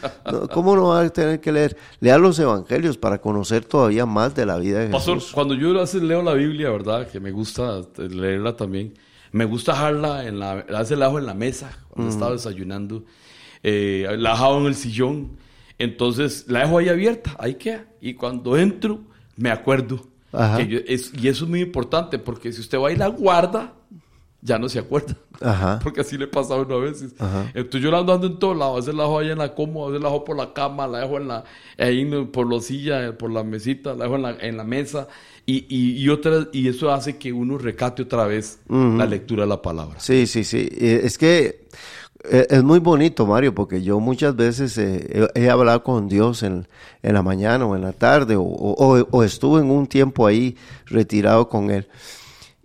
cómo uno va a tener que leer? Lea los evangelios para conocer todavía más de la vida de Pastor, Jesús. cuando yo a veces leo la Biblia, ¿verdad? Que me gusta leerla también. Me gusta dejarla en la, a veces la dejo en la mesa cuando estaba desayunando. Eh, la dejo en el sillón. Entonces la dejo ahí abierta, ahí queda. Y cuando entro, me acuerdo. Ajá. que yo- es- y eso es muy importante porque si usted va y la guarda, ya no se acuerda. Ajá. (laughs) Porque así le pasa a uno a veces. Ajá. Entonces yo la ando en todos lados. A veces la dejo ahí en la cómoda, a veces la dejo por la cama, la dejo en la, ahí por la silla, por la mesita, la dejo en la, en la mesa. Y, y, y, otra, y eso hace que uno recate otra vez la lectura de la palabra. Sí, sí, sí. Eh, Es que eh, es muy bonito, Mario, porque yo muchas veces eh, he, he hablado con Dios en, en la mañana o en la tarde, o, o- o estuve en un tiempo ahí retirado con Él.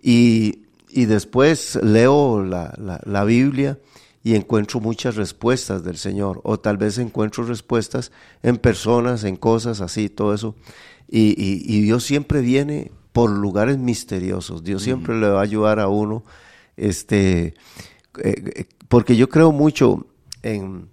Y, y después leo la, la- la Biblia y encuentro muchas respuestas del Señor, o tal vez encuentro respuestas en personas, en cosas así, todo eso. Y, y- y Dios siempre viene por lugares misteriosos. Dios siempre le va a ayudar a uno, este, eh, eh, porque yo creo mucho en,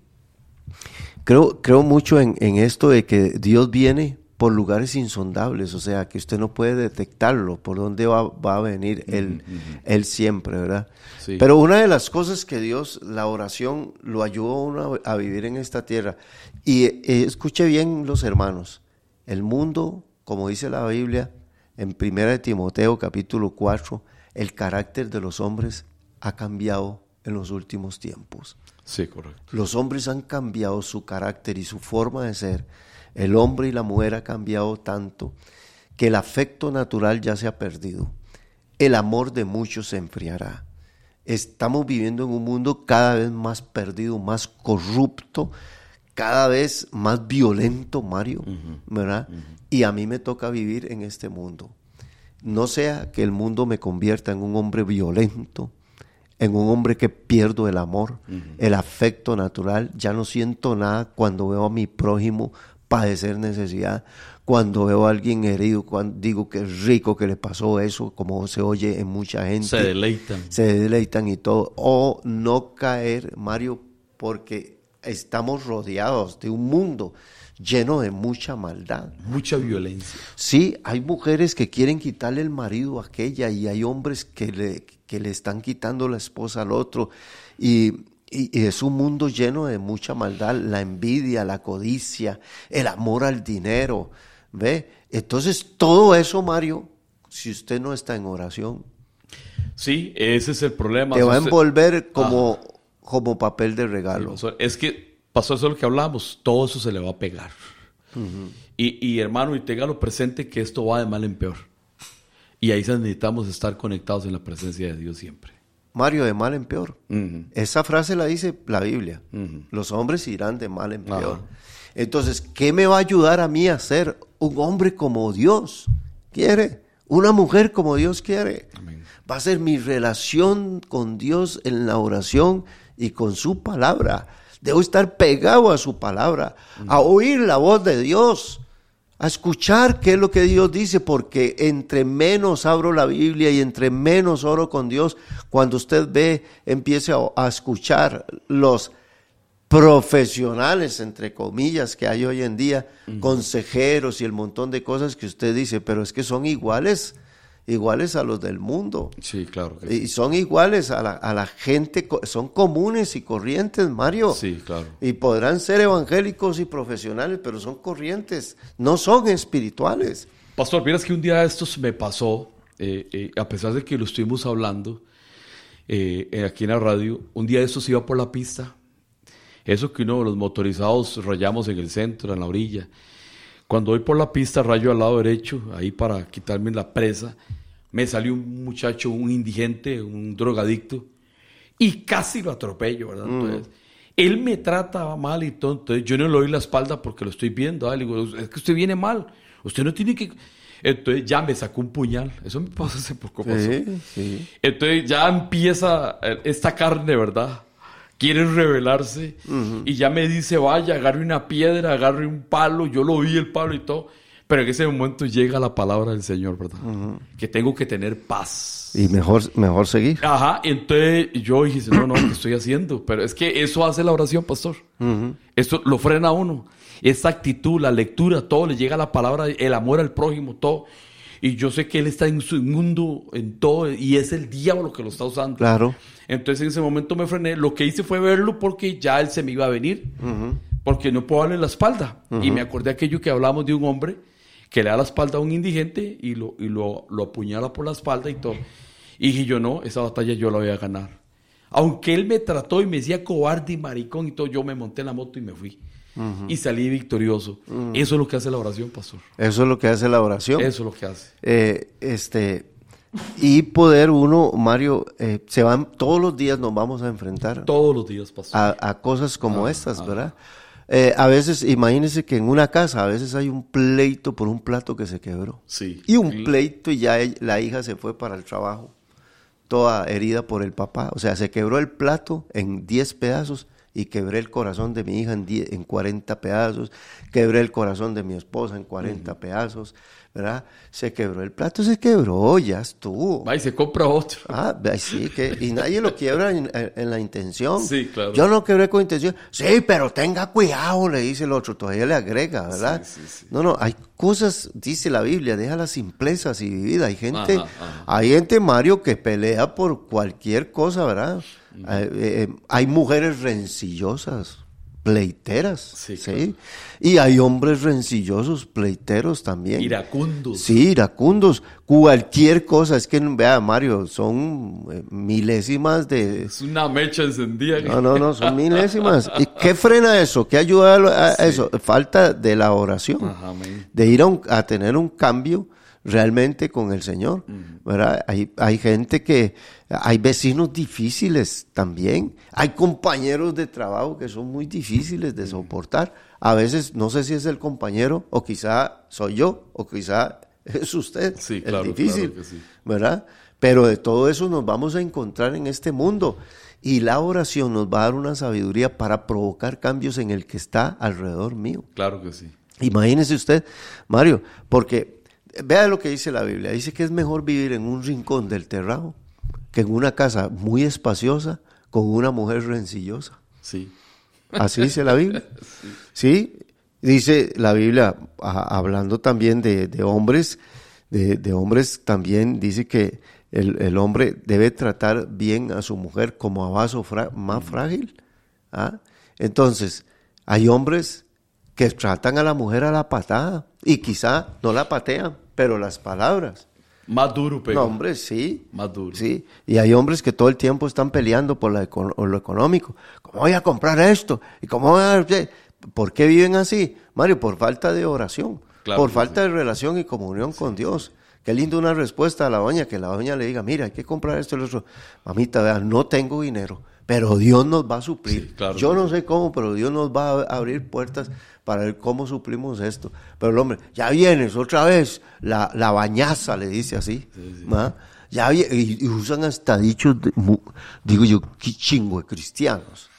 creo, creo mucho en, en esto de que Dios viene por lugares insondables, o sea, que usted no puede detectarlo, por dónde va, va a venir él, él siempre, ¿verdad? Sí. Pero una de las cosas que Dios, la oración, lo ayudó a uno a, vivir en esta tierra. Y eh, escuche bien los hermanos, el mundo, como dice la Biblia, en 1 de Timoteo capítulo 4, el carácter de los hombres ha cambiado en los últimos tiempos. Sí, correcto. Los hombres han cambiado su carácter y su forma de ser. El hombre y la mujer ha cambiado tanto que el afecto natural ya se ha perdido. El amor de muchos se enfriará. Estamos viviendo en un mundo cada vez más perdido, más corrupto, cada vez más violento, Mario, ¿verdad? Y a mí me toca vivir en este mundo. No sea que el mundo me convierta en un hombre violento, en un hombre que pierdo el amor, el afecto natural. Ya no siento nada cuando veo a mi prójimo padecer necesidad, cuando veo a alguien herido, cuando digo que es rico que le pasó eso, como se oye en mucha gente. Se deleitan. Se deleitan y todo. O no caer, Mario, porque estamos rodeados de un mundo lleno de mucha maldad. Mucha violencia. Sí, hay mujeres que quieren quitarle el marido a aquella y hay hombres que le, que le están quitando la esposa al otro. Y, y- y es un mundo lleno de mucha maldad, la envidia, la codicia, el amor al dinero. ¿Ve? Entonces, todo eso, Mario, si usted no está en oración, Sí, ese es el problema. te va a envolver como, como papel de regalo. Es que pasó eso lo que hablamos, todo eso se le va a pegar. y, y, hermano, y téngalo presente que esto va de mal en peor. Y ahí necesitamos estar conectados en la presencia de Dios siempre. Mario, de mal en peor. Esa frase la dice la Biblia. Los hombres irán de mal en peor. Entonces, ¿qué me va a ayudar a mí a ser un hombre como Dios quiere? una mujer como Dios quiere. Va a ser mi relación con Dios en la oración y con su palabra. Debo estar pegado a su palabra, a oír la voz de Dios, a escuchar qué es lo que Dios dice, porque entre menos abro la Biblia y entre menos oro con Dios, cuando usted ve, empiece a, a escuchar los profesionales, entre comillas, que hay hoy en día, consejeros y el montón de cosas que usted dice, pero es que son iguales, iguales a los del mundo. Sí, claro. Que Y son iguales a la, a la gente, son comunes y corrientes, Mario. Sí, claro. Y podrán ser evangélicos y profesionales, pero son corrientes, no son espirituales. Pastor, vieras que un día esto se me pasó, eh, eh, a pesar de que lo estuvimos hablando eh, eh, aquí en la radio, un día esto se iba por la pista. Eso que uno de los motorizados rayamos en el centro, en la orilla. Cuando voy por la pista, rayo al lado derecho, ahí para quitarme la presa, me salió un muchacho, un indigente, un drogadicto, y casi lo atropello, ¿verdad? Entonces, él me trata mal y todo, entonces yo no le doy la espalda porque lo estoy viendo, ah, le digo, es que usted viene mal, usted no tiene que... Entonces ya me sacó un puñal, eso me pasó hace poco. pasó. sí. Entonces ya empieza eh, esta carne, ¿verdad? Quiere rebelarse y ya me dice, vaya, agarre una piedra, agarre un palo, yo lo vi el palo y todo, pero en ese momento llega la palabra del Señor, ¿verdad? Que tengo que tener paz. Y mejor, mejor seguir. Ajá, entonces yo dije, no, no, ¿qué estoy haciendo? Pero es que eso hace la oración, pastor. Esto lo frena a uno. Esta actitud, la lectura, todo le llega la palabra, el amor al prójimo, todo. Y yo sé que él está en su mundo, en todo, y es el diablo que lo está usando. Claro. Entonces en ese momento me frené. Lo que hice fue verlo porque ya él se me iba a venir. Porque no puedo darle la espalda. Y me acordé aquello que hablamos de un hombre que le da la espalda a un indigente y lo, y lo, lo apuñala por la espalda y todo. Y dije yo, no, esa batalla yo la voy a ganar. Aunque él me trató y me decía cobarde y maricón y todo, yo me monté en la moto y me fui. Y salí victorioso. Eso es lo que hace la oración, pastor. Eso es lo que hace la oración. Eso es lo que hace. Eh, este, y poder uno, Mario, eh, se van, todos los días nos vamos a enfrentar Todos los días, pastor. a, a cosas como estas, ¿verdad? Eh, a veces, imagínense que en una casa, a veces hay un pleito por un plato que se quebró. Sí. Y un pleito y ya ella- la hija se fue para el trabajo, toda herida por el papá. O sea, se quebró el plato en 10 pedazos y quebré el corazón de mi hija en, 10 en 40 pedazos, quebré el corazón de mi esposa en 40 pedazos, ¿verdad? Se quebró el plato, se quebró, ya estuvo. Va y se compra otro. Ah, sí, que, y nadie lo quiebra en, en la intención. Sí, claro. Yo no quebré con intención. Sí, pero tenga cuidado, le dice el otro. Todavía le agrega, ¿verdad? Sí, sí, sí. No, no, hay cosas, dice la Biblia, deja las simplezas y vivida. Hay gente, Ajá, ajá. hay gente, Mario, que pelea por cualquier cosa, ¿verdad? Eh, eh, hay mujeres rencillosas, pleiteras, Sí, ¿sí? Y hay hombres rencillosos, pleiteros también. Iracundos. Sí, iracundos. Cualquier cosa. Es que, vea, Mario, son eh, milésimas de... Es una mecha encendida. No, no, no, son milésimas. ¿Y qué frena eso? ¿Qué ayuda a, eso? Falta de la oración. Ajá. De ir a, un- a tener un cambio realmente con el Señor. ¿verdad? Hay, hay gente que... Hay vecinos difíciles también. Hay compañeros de trabajo que son muy difíciles de soportar. A veces, no sé si es el compañero, o quizá soy yo, o quizá (laughs) es usted. Sí, el claro, difícil. claro que sí. ¿verdad? Pero de todo eso nos vamos a encontrar en este mundo. Y la oración nos va a dar una sabiduría para provocar cambios en el que está alrededor mío. Claro que sí. Imagínese usted, Mario, porque vea lo que dice la Biblia. Dice que es mejor vivir en un rincón del terrado que en una casa muy espaciosa con una mujer rencillosa. Sí. Así dice la Biblia. (laughs) Sí, dice la Biblia, a- hablando también de, de hombres, de, de hombres también dice que el, el hombre debe tratar bien a su mujer como a vaso fra- más frágil. ¿ah? Entonces, hay hombres que tratan a la mujer a la patada y quizá no la patean, pero las palabras. Más duro, pero. No, hombre, sí. Más duro. Sí, y hay hombres que todo el tiempo están peleando por, la eco- por lo económico. ¿Cómo voy a comprar esto? ¿Y cómo voy a... ¿Por qué viven así? Mario, por falta de oración, Claro por falta de relación y comunión con Dios. Qué lindo una respuesta a la doña, que la doña le diga, mira, hay que comprar esto y lo otro. Mamita, vea, no tengo dinero, pero Dios nos va a suplir. Sí, claro Yo no sé cómo, pero Dios nos va a abrir puertas para ver cómo suplimos esto. Pero el hombre, ya vienes otra vez, la, la bañaza, le dice así. ¿ma? Ya y, y usan hasta dichos, de digo yo, qué chingo de cristianos.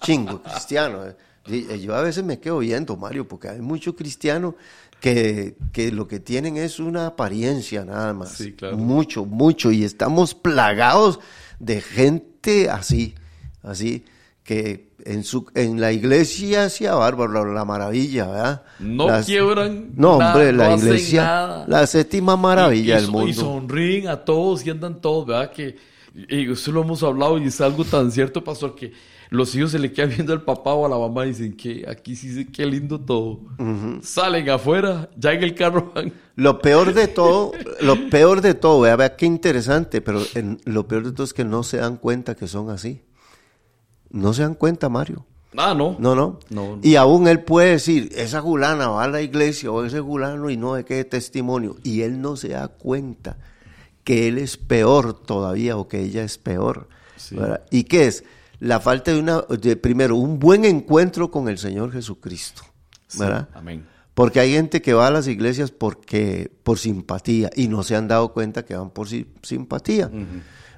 Chingo de cristianos. Y- y Yo a veces me quedo viendo, Mario, porque hay muchos cristianos que, que lo que tienen es una apariencia nada más. Sí, claro. Mucho, mucho. Y estamos plagados de gente así, así, que en, su, en la iglesia hacía bárbaro, la maravilla, ¿verdad? No Las- quiebran No, nada, hombre, la iglesia, nada. la séptima maravilla y, y- del y mundo. sonríen a todos y andan todos, ¿verdad? Que, y eso lo hemos hablado y es algo tan cierto, pastor, que los hijos se le quedan viendo al papá o a la mamá y dicen que aquí sí qué lindo todo. Salen afuera, ya en el carro van. Lo peor de todo, (laughs) lo peor de todo, vea, vea qué interesante, pero en- lo peor de todo es que no se dan cuenta que son así. No se dan cuenta, Mario. Ah, no. No, no. No, no. Y aún él puede decir, esa fulana va a la iglesia o ese fulano y no de qué testimonio. Y él no se da cuenta que él es peor todavía o que ella es peor. ¿Y qué es? La falta de una, de primero, un buen encuentro con el Señor Jesucristo. Sí, ¿Verdad? amén. Porque hay gente que va a las iglesias porque por simpatía y no se han dado cuenta que van por si- simpatía,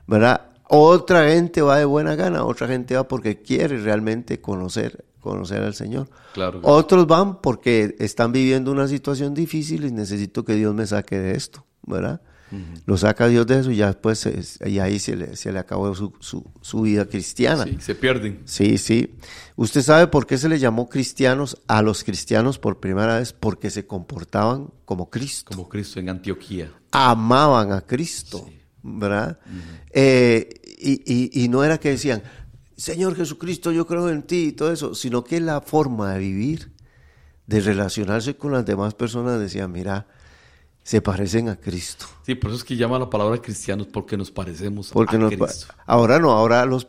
¿verdad? Otra gente va de buena gana, otra gente va porque quiere realmente conocer, conocer al Señor. Claro Otros van porque están viviendo una situación difícil y necesito que Dios me saque de esto, ¿verdad? Lo saca Dios de eso y ya después se- y ahí se le, se le acabó su, su, su vida cristiana. Sí, se pierden. Sí, sí. ¿Usted sabe por qué se le llamó cristianos a los cristianos por primera vez? Porque se comportaban como Cristo. Como Cristo en Antioquía. Amaban a Cristo, ¿verdad? Eh, y, y- y no era que decían, Señor Jesucristo, yo creo en ti y todo eso, sino que la forma de vivir, de relacionarse con las demás personas, decían, mira, se parecen a Cristo. Sí, por eso es que llama la palabra cristianos, porque nos parecemos Porque a nos Cristo. ahora no, ahora los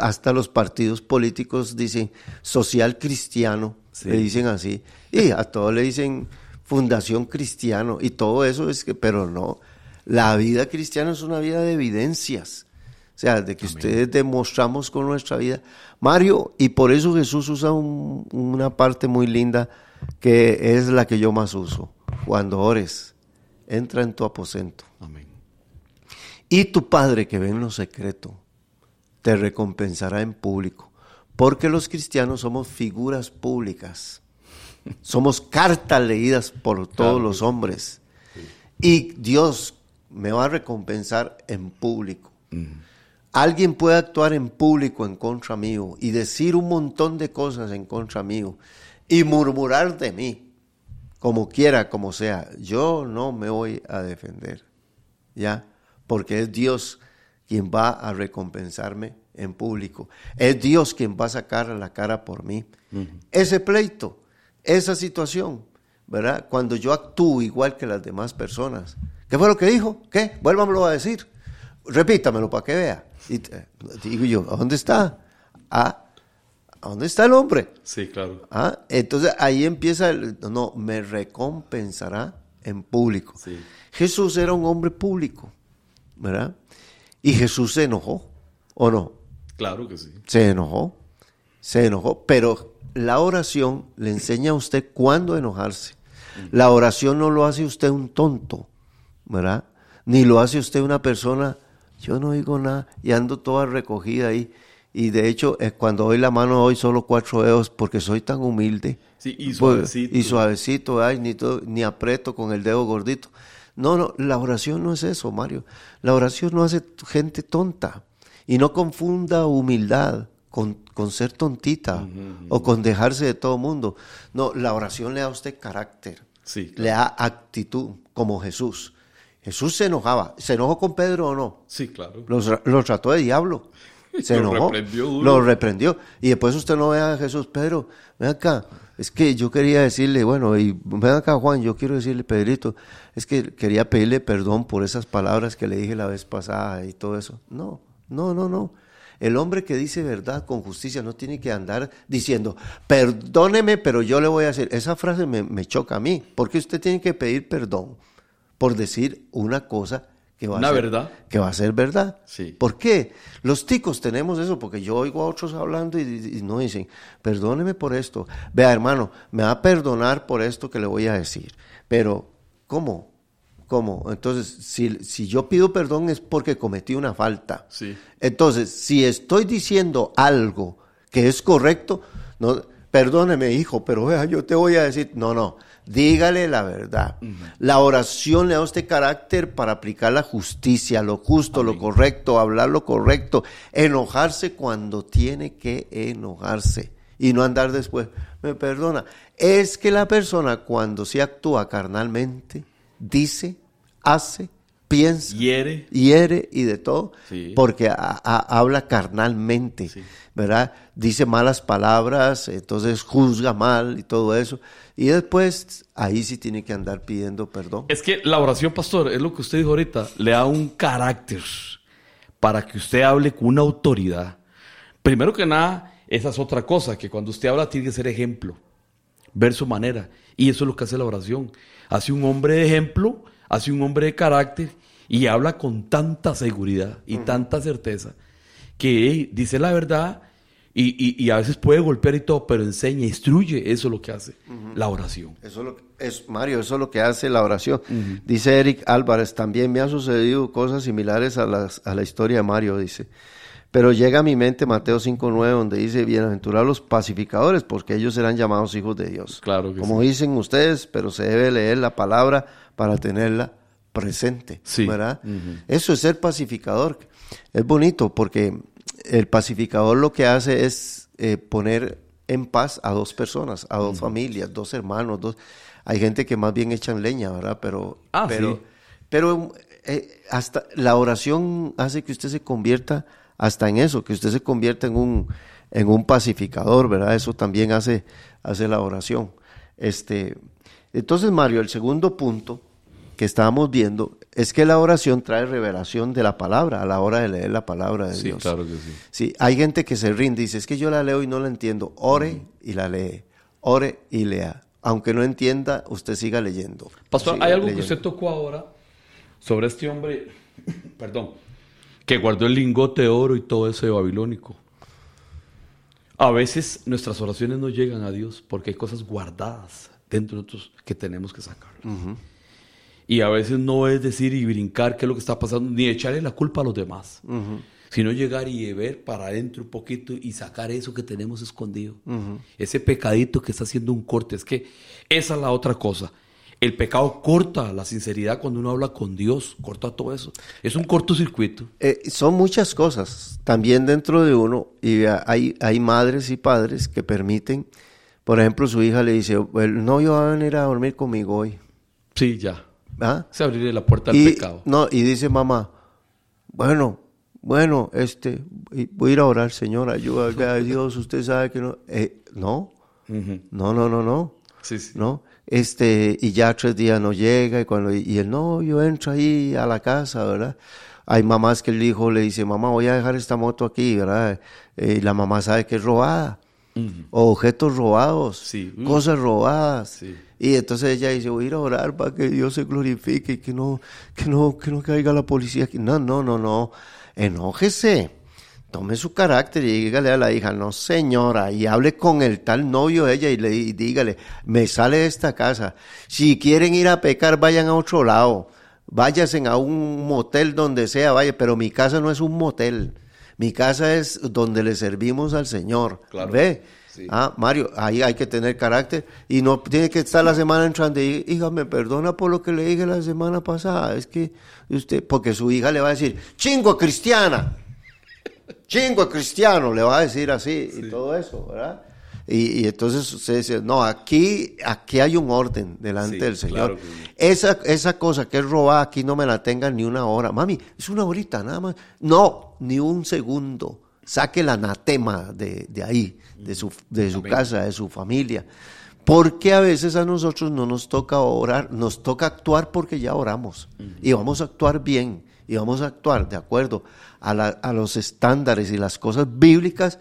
hasta los partidos políticos dicen social cristiano, Sí. le dicen así, y a todos le dicen fundación cristiano, y todo eso es que, pero no, la vida cristiana es una vida de evidencias, o sea, de que ustedes demostramos con nuestra vida. Mario, y por eso Jesús usa un- una parte muy linda que es la que yo más uso, cuando ores, entra en tu aposento. Amén. Y tu Padre que ve en lo secreto te recompensará en público. Porque los cristianos somos figuras públicas. (laughs) Somos cartas leídas por todos Claro. los hombres. Y Dios me va a recompensar en público. Alguien puede actuar en público en contra mío y decir un montón de cosas en contra mío y murmurar de mí, como quiera, como sea. Yo no me voy a defender. ¿ya? Porque es Dios quien va a recompensarme en público. Es Dios quien va a sacar la cara por mí. Ese pleito, esa situación, ¿verdad? Cuando yo actúo igual que las demás personas. ¿Qué fue lo que dijo? ¿Qué? Vuélvamelo a decir. Repítamelo para que vea. Y te- digo yo, ¿a dónde está? ¿a dónde está el hombre? Sí, claro. Ah, entonces ahí empieza el, no, me recompensará en público. Sí. Jesús era un hombre público, ¿verdad? Y Jesús se enojó, ¿o no? Claro que sí. Se enojó, se enojó, pero la oración le enseña a usted cuándo enojarse. La oración no lo hace usted un tonto, ¿verdad? Ni lo hace usted una persona, yo no digo nada y ando toda recogida ahí. Y de hecho, cuando doy la mano doy solo cuatro dedos porque soy tan humilde. Sí, y Pues, suavecito. y suavecito, ay, ni, todo- ni aprieto con el dedo gordito. No, no, la oración no es eso, Mario. La oración no hace gente tonta. Y no confunda humildad con, con ser tontita o con dejarse de todo mundo. No, la oración le da a usted carácter, Sí, claro. le da actitud, como Jesús. Jesús se enojaba. ¿Se enojó con Pedro o no? Sí, claro. Lo, tra- lo trató de diablo. (laughs) Se Lo enojó. reprendió duro. Lo reprendió. Y después usted no ve a Jesús, Pedro, ven acá. Es que yo quería decirle, bueno, y ven acá, Juan, yo quiero decirle, Pedrito, es que quería pedirle perdón por esas palabras que le dije la vez pasada y todo eso. No, no, no, no. El hombre que dice verdad con justicia no tiene que andar diciendo, perdóneme, pero yo le voy a decir. Esa frase me, me choca a mí, porque usted tiene que pedir perdón por decir una cosa que va Una a ser, verdad. que va a ser verdad. Sí. ¿Por qué? Los ticos tenemos eso, porque yo oigo a otros hablando y, y no dicen, perdóneme por esto. Vea, hermano, me va a perdonar por esto que le voy a decir. Pero, ¿cómo? ¿Cómo? Entonces, si, si yo pido perdón es porque cometí una falta. Sí. Entonces, si estoy diciendo algo que es correcto, no, perdóneme, hijo, pero vea, yo te voy a decir, no, no, dígale la verdad. La oración le da a usted carácter para aplicar la justicia, lo justo, lo correcto, hablar lo correcto, enojarse cuando tiene que enojarse y no andar después, me perdona. Es que la persona cuando se actúa carnalmente, dice, hace, piensa, Hiere. hiere y de todo, Sí. porque a- a- habla carnalmente, Sí. ¿verdad? Dice malas palabras, entonces juzga mal y todo eso. Y después ahí sí tiene que andar pidiendo perdón. Es que la oración, pastor, es lo que usted dijo ahorita, le da un carácter para que usted hable con una autoridad. Primero que nada, esa es otra cosa, que cuando usted habla tiene que ser ejemplo, ver su manera. Y eso es lo que hace la oración. Hace un hombre de ejemplo, hace un hombre de carácter y habla con tanta seguridad y tanta certeza que hey, dice la verdad y, y- y a veces puede golpear y todo, pero enseña, instruye. Eso es lo que hace la oración. Eso es, lo que- es Mario, eso es lo que hace la oración. Dice Eric Álvarez, también me han sucedido cosas similares a, las- a la historia de Mario, dice. Pero llega a mi mente Mateo 5.9, donde dice, bienaventurados los pacificadores, porque ellos serán llamados hijos de Dios. Claro que Como dicen ustedes, pero se debe leer la palabra para tenerla presente, Sí. ¿verdad? Eso es ser pacificador. Es bonito porque el pacificador lo que hace es eh, poner en paz a dos personas, a dos familias, dos hermanos, dos. Hay gente que más bien echan leña, ¿verdad? Pero, Ah, pero, sí. pero eh, hasta la oración hace que usted se convierta hasta en eso, que usted se convierta en un en un pacificador, ¿verdad? Eso también hace hace la oración. Este, entonces Mario, el segundo punto que estábamos viendo es que la oración trae revelación de la palabra a la hora de leer la palabra de Sí, Dios. claro que sí. Sí, hay gente que se rinde, dice, es que yo la leo y no la entiendo. Ore y la lee. Ore y lea. Aunque no entienda, usted siga leyendo. Pastor, Siga hay algo que usted tocó ahora sobre este hombre, (laughs) perdón, que guardó el lingote de oro y todo eso de babilónico. A veces nuestras oraciones no llegan a Dios porque hay cosas guardadas dentro de nosotros que tenemos que sacar. Y a veces no es decir y brincar qué es lo que está pasando, ni echarle la culpa a los demás, sino llegar y ver para adentro un poquito y sacar eso que tenemos escondido. Ese pecadito que está haciendo un corte. Es que esa es la otra cosa. El pecado corta la sinceridad cuando uno habla con Dios, corta todo eso. Es un cortocircuito. Eh, son muchas cosas también dentro de uno y hay, hay madres y padres que permiten, por ejemplo, su hija le dice, el novio va a venir a dormir conmigo hoy. Sí, ya. ¿Ah? Se abrirle la puerta al y, pecado. No, y dice mamá, bueno, bueno, este, voy a ir a orar, Señor, ayúdame a (laughs) Dios, usted sabe que no. Eh, no, no, no, no, no. Sí, sí. ¿no? Este, y ya tres días no llega, y cuando, y el novio entra ahí a la casa, ¿verdad? Hay mamás que el hijo le dice, mamá, voy a dejar esta moto aquí, ¿verdad? Eh, y la mamá sabe que es robada, o objetos robados, Sí. Mm. cosas robadas. Sí. Y entonces ella dice, voy a ir a orar para que Dios se glorifique y que no, que no, que no caiga la policía aquí. No, no, no, no. Enójese. Tome su carácter y dígale a la hija, no señora, y hable con el tal novio de ella y le y dígale, me sale de esta casa. Si quieren ir a pecar, vayan a otro lado. Váyanse a un motel donde sea, vaya, pero mi casa no es un motel. Mi casa es donde le servimos al Señor. Claro. ¿Ve? Sí. Ah, Mario, ahí hay que tener carácter y no tiene que estar la semana entrando y hija, me perdona por lo que le dije la semana pasada, es que usted, porque su hija le va a decir, chingo cristiana, chingo cristiano, le va a decir así y todo eso, ¿verdad? Y, y entonces usted dice, no, aquí, aquí hay un orden delante Sí, del Señor. claro que sí. Esa, esa cosa que es robada aquí no me la tengan ni una hora. Mami, es una horita nada más. No, ni un segundo. Saque el anatema de, de ahí, de su, de su casa, de su familia. Porque a veces a nosotros no nos toca orar, nos toca actuar porque ya oramos. Y vamos a actuar bien. Y vamos a actuar de acuerdo a, la- a los estándares y las cosas bíblicas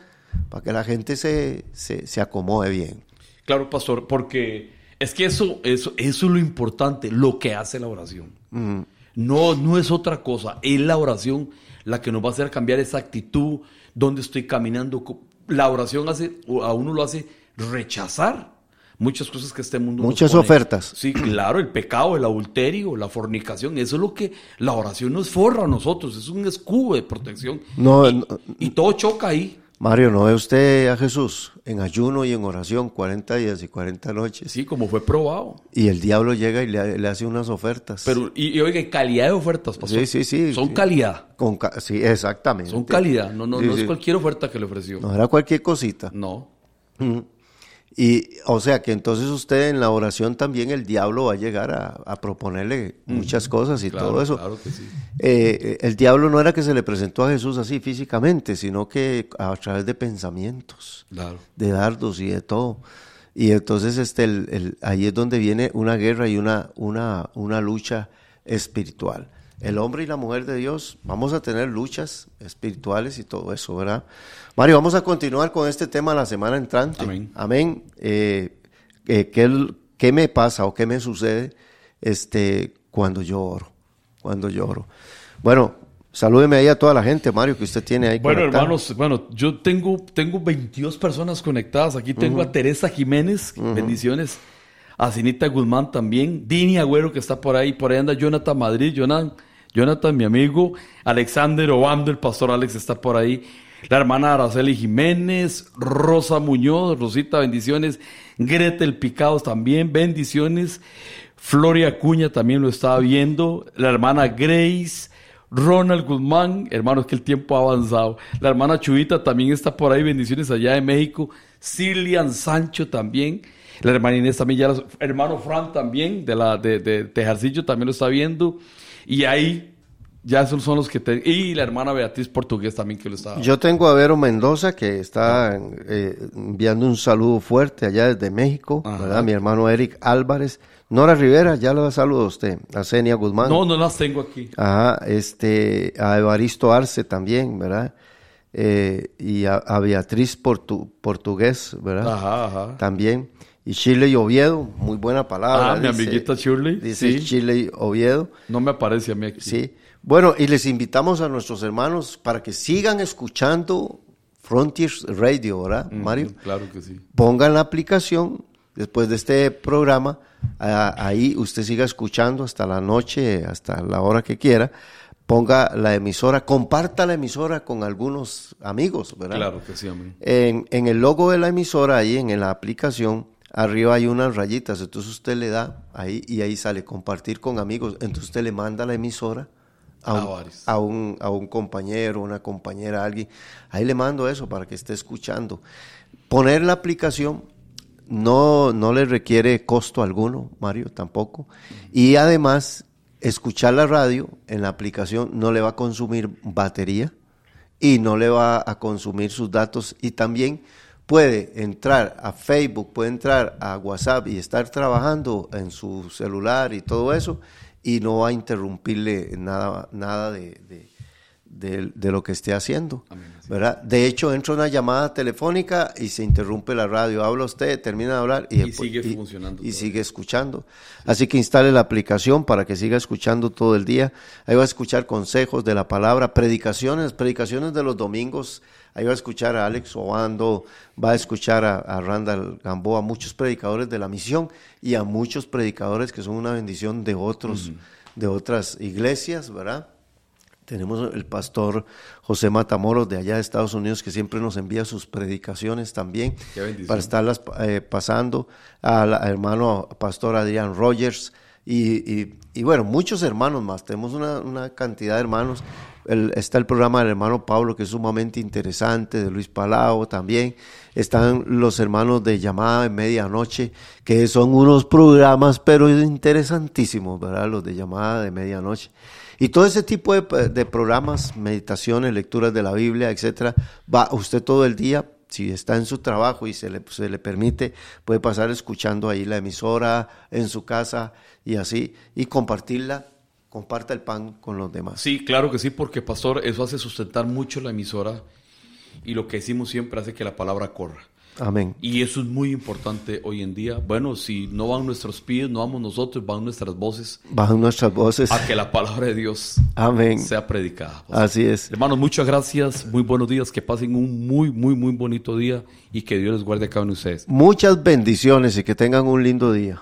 para que la gente se, se, se acomode bien. Claro, pastor, porque es que eso, eso, eso es lo importante, lo que hace la oración. No, no es otra cosa. Es la oración la que nos va a hacer cambiar esa actitud, donde estoy caminando. La oración hace, a uno lo hace rechazar muchas cosas que este mundo Muchas ofertas. Sí, claro, el pecado, el adulterio, la fornicación, eso es lo que la oración nos forra a nosotros, es un escudo de protección. No, y, no, y todo choca ahí. Mario, ¿no ve usted a Jesús en ayuno y en oración 40 días y 40 noches? Sí, como fue probado. Y el diablo llega y le, le hace unas ofertas. Pero, y, y, oiga, calidad de ofertas, pastor. Sí, sí, sí. Son sí. calidad. Con sí, exactamente. Son calidad. No, no, Sí, no sí. es cualquier oferta que le ofreció. No era cualquier cosita. No. Y, o sea, que entonces usted en la oración también el diablo va a llegar a, a proponerle muchas cosas y Claro, todo eso. Claro que sí. Eh, el diablo no era que se le presentó a Jesús así físicamente, sino que a través de pensamientos, Claro. de dardos y de todo. Y entonces este, el- el- ahí es donde viene una guerra y una, una, una lucha espiritual. El hombre y la mujer de Dios, vamos a tener luchas espirituales y todo eso, ¿verdad? Mario, vamos a continuar con este tema la semana entrante. Amén. Amén. Eh, eh, ¿qué, qué me pasa o qué me sucede este, cuando yo oro? Cuando yo oro. Bueno, salúdeme ahí a toda la gente, Mario, que usted tiene ahí. Bueno, conectada. hermanos, bueno, yo tengo, tengo 22 personas conectadas. Aquí tengo a Teresa Jiménez, bendiciones. A Cinita Guzmán también. Dini Agüero, que está por ahí. Por ahí anda Jonathan Madrid. Jonathan, Jonathan mi amigo. Alexander Obando, el pastor Alex, está por ahí. La hermana Araceli Jiménez. Rosa Muñoz, Rosita, bendiciones. Gretel Picados también, bendiciones. Floria Acuña también lo estaba viendo. La hermana Grace. Ronald Guzmán, hermanos, que el tiempo ha avanzado. La hermana Chubita también está por ahí, bendiciones allá de México. Cilian Sancho también. La hermana Inés también, ya hermano Fran también, de la de, de Tejarcillo también lo está viendo. Y ahí, ya esos son los que te... Y la hermana Beatriz Portugués también que lo está... Yo tengo a Vero Mendoza que está eh, enviando un saludo fuerte allá desde México, Ajá. ¿verdad? Mi hermano Eric Álvarez. Nora Rivera, ya lo saludo a usted. A Zenia Guzmán. no, no las tengo aquí. Ajá, este, a Evaristo Arce también, ¿verdad? Eh, y a, a Beatriz Portu- Portugués, ¿verdad? Ajá, ajá. También. Y Chile y Oviedo, muy buena palabra. Ah, mi amiguita Shirley, Dice sí. Chile y Oviedo. No me aparece a mí aquí. Sí. Bueno, y les invitamos a nuestros hermanos para que sigan escuchando Frontiers Radio, ¿verdad, Mario? Claro que sí. Pongan la aplicación después de este programa. a- ahí usted siga escuchando hasta la noche, hasta la hora que quiera. Ponga la emisora, comparta la emisora con algunos amigos, ¿verdad? Claro que sí, amén. En, en el logo de la emisora, ahí en la aplicación, arriba hay unas rayitas, entonces usted le da ahí y ahí sale compartir con amigos, entonces usted le manda la emisora a un, a un compañero, una compañera, alguien, ahí le mando eso para que esté escuchando. Poner la aplicación no, no le requiere costo alguno, Mario, tampoco, y además escuchar la radio en la aplicación no le va a consumir batería, y no le va a consumir sus datos. Y también puede entrar a Facebook, puede entrar a WhatsApp y estar trabajando en su celular y todo eso y no va a interrumpirle nada, nada de, de- de- de lo que esté haciendo. ¿verdad? De hecho, entra una llamada telefónica y se interrumpe la radio. Habla usted, termina de hablar y, Y después- sigue funcionando Y, sigue escuchando. Así que instale la aplicación para que siga escuchando todo el día. Ahí va a escuchar consejos de la palabra, predicaciones, predicaciones de los domingos. Ahí va a escuchar a Alex Obando, va a escuchar a, a Randall Gamboa, muchos predicadores de la misión y a muchos predicadores que son una bendición de otros, de otras iglesias, ¿verdad? Tenemos el pastor José Matamoros de allá de Estados Unidos que siempre nos envía sus predicaciones también para estarlas eh, pasando al hermano pastor Adrián Rogers y, y- y bueno, muchos hermanos más. Tenemos una, una cantidad de hermanos. El- está el programa del hermano Pablo que es sumamente interesante, de Luis Palau también. Están los hermanos de llamada de medianoche que son unos programas pero interesantísimos, ¿verdad? Los de llamada de medianoche. Y todo ese tipo de, de programas, meditaciones, lecturas de la Biblia, etcétera, va usted todo el día, si está en su trabajo y se le, se le permite, puede pasar escuchando ahí la emisora en su casa y así, y compartirla, comparta el pan con los demás. Sí, claro que sí, porque pastor, eso hace sustentar mucho la emisora y lo que decimos siempre hace que la palabra corra. Amén. Y eso es muy importante hoy en día. Bueno, si no van nuestros pies, no vamos nosotros, van nuestras voces Bajo nuestras voces. a que la palabra de Dios Amén. sea predicada. Así es. Hermanos, muchas gracias, muy buenos días, que pasen un muy, muy, muy bonito día y que Dios les guarde a cada uno de ustedes. Muchas bendiciones y que tengan un lindo día.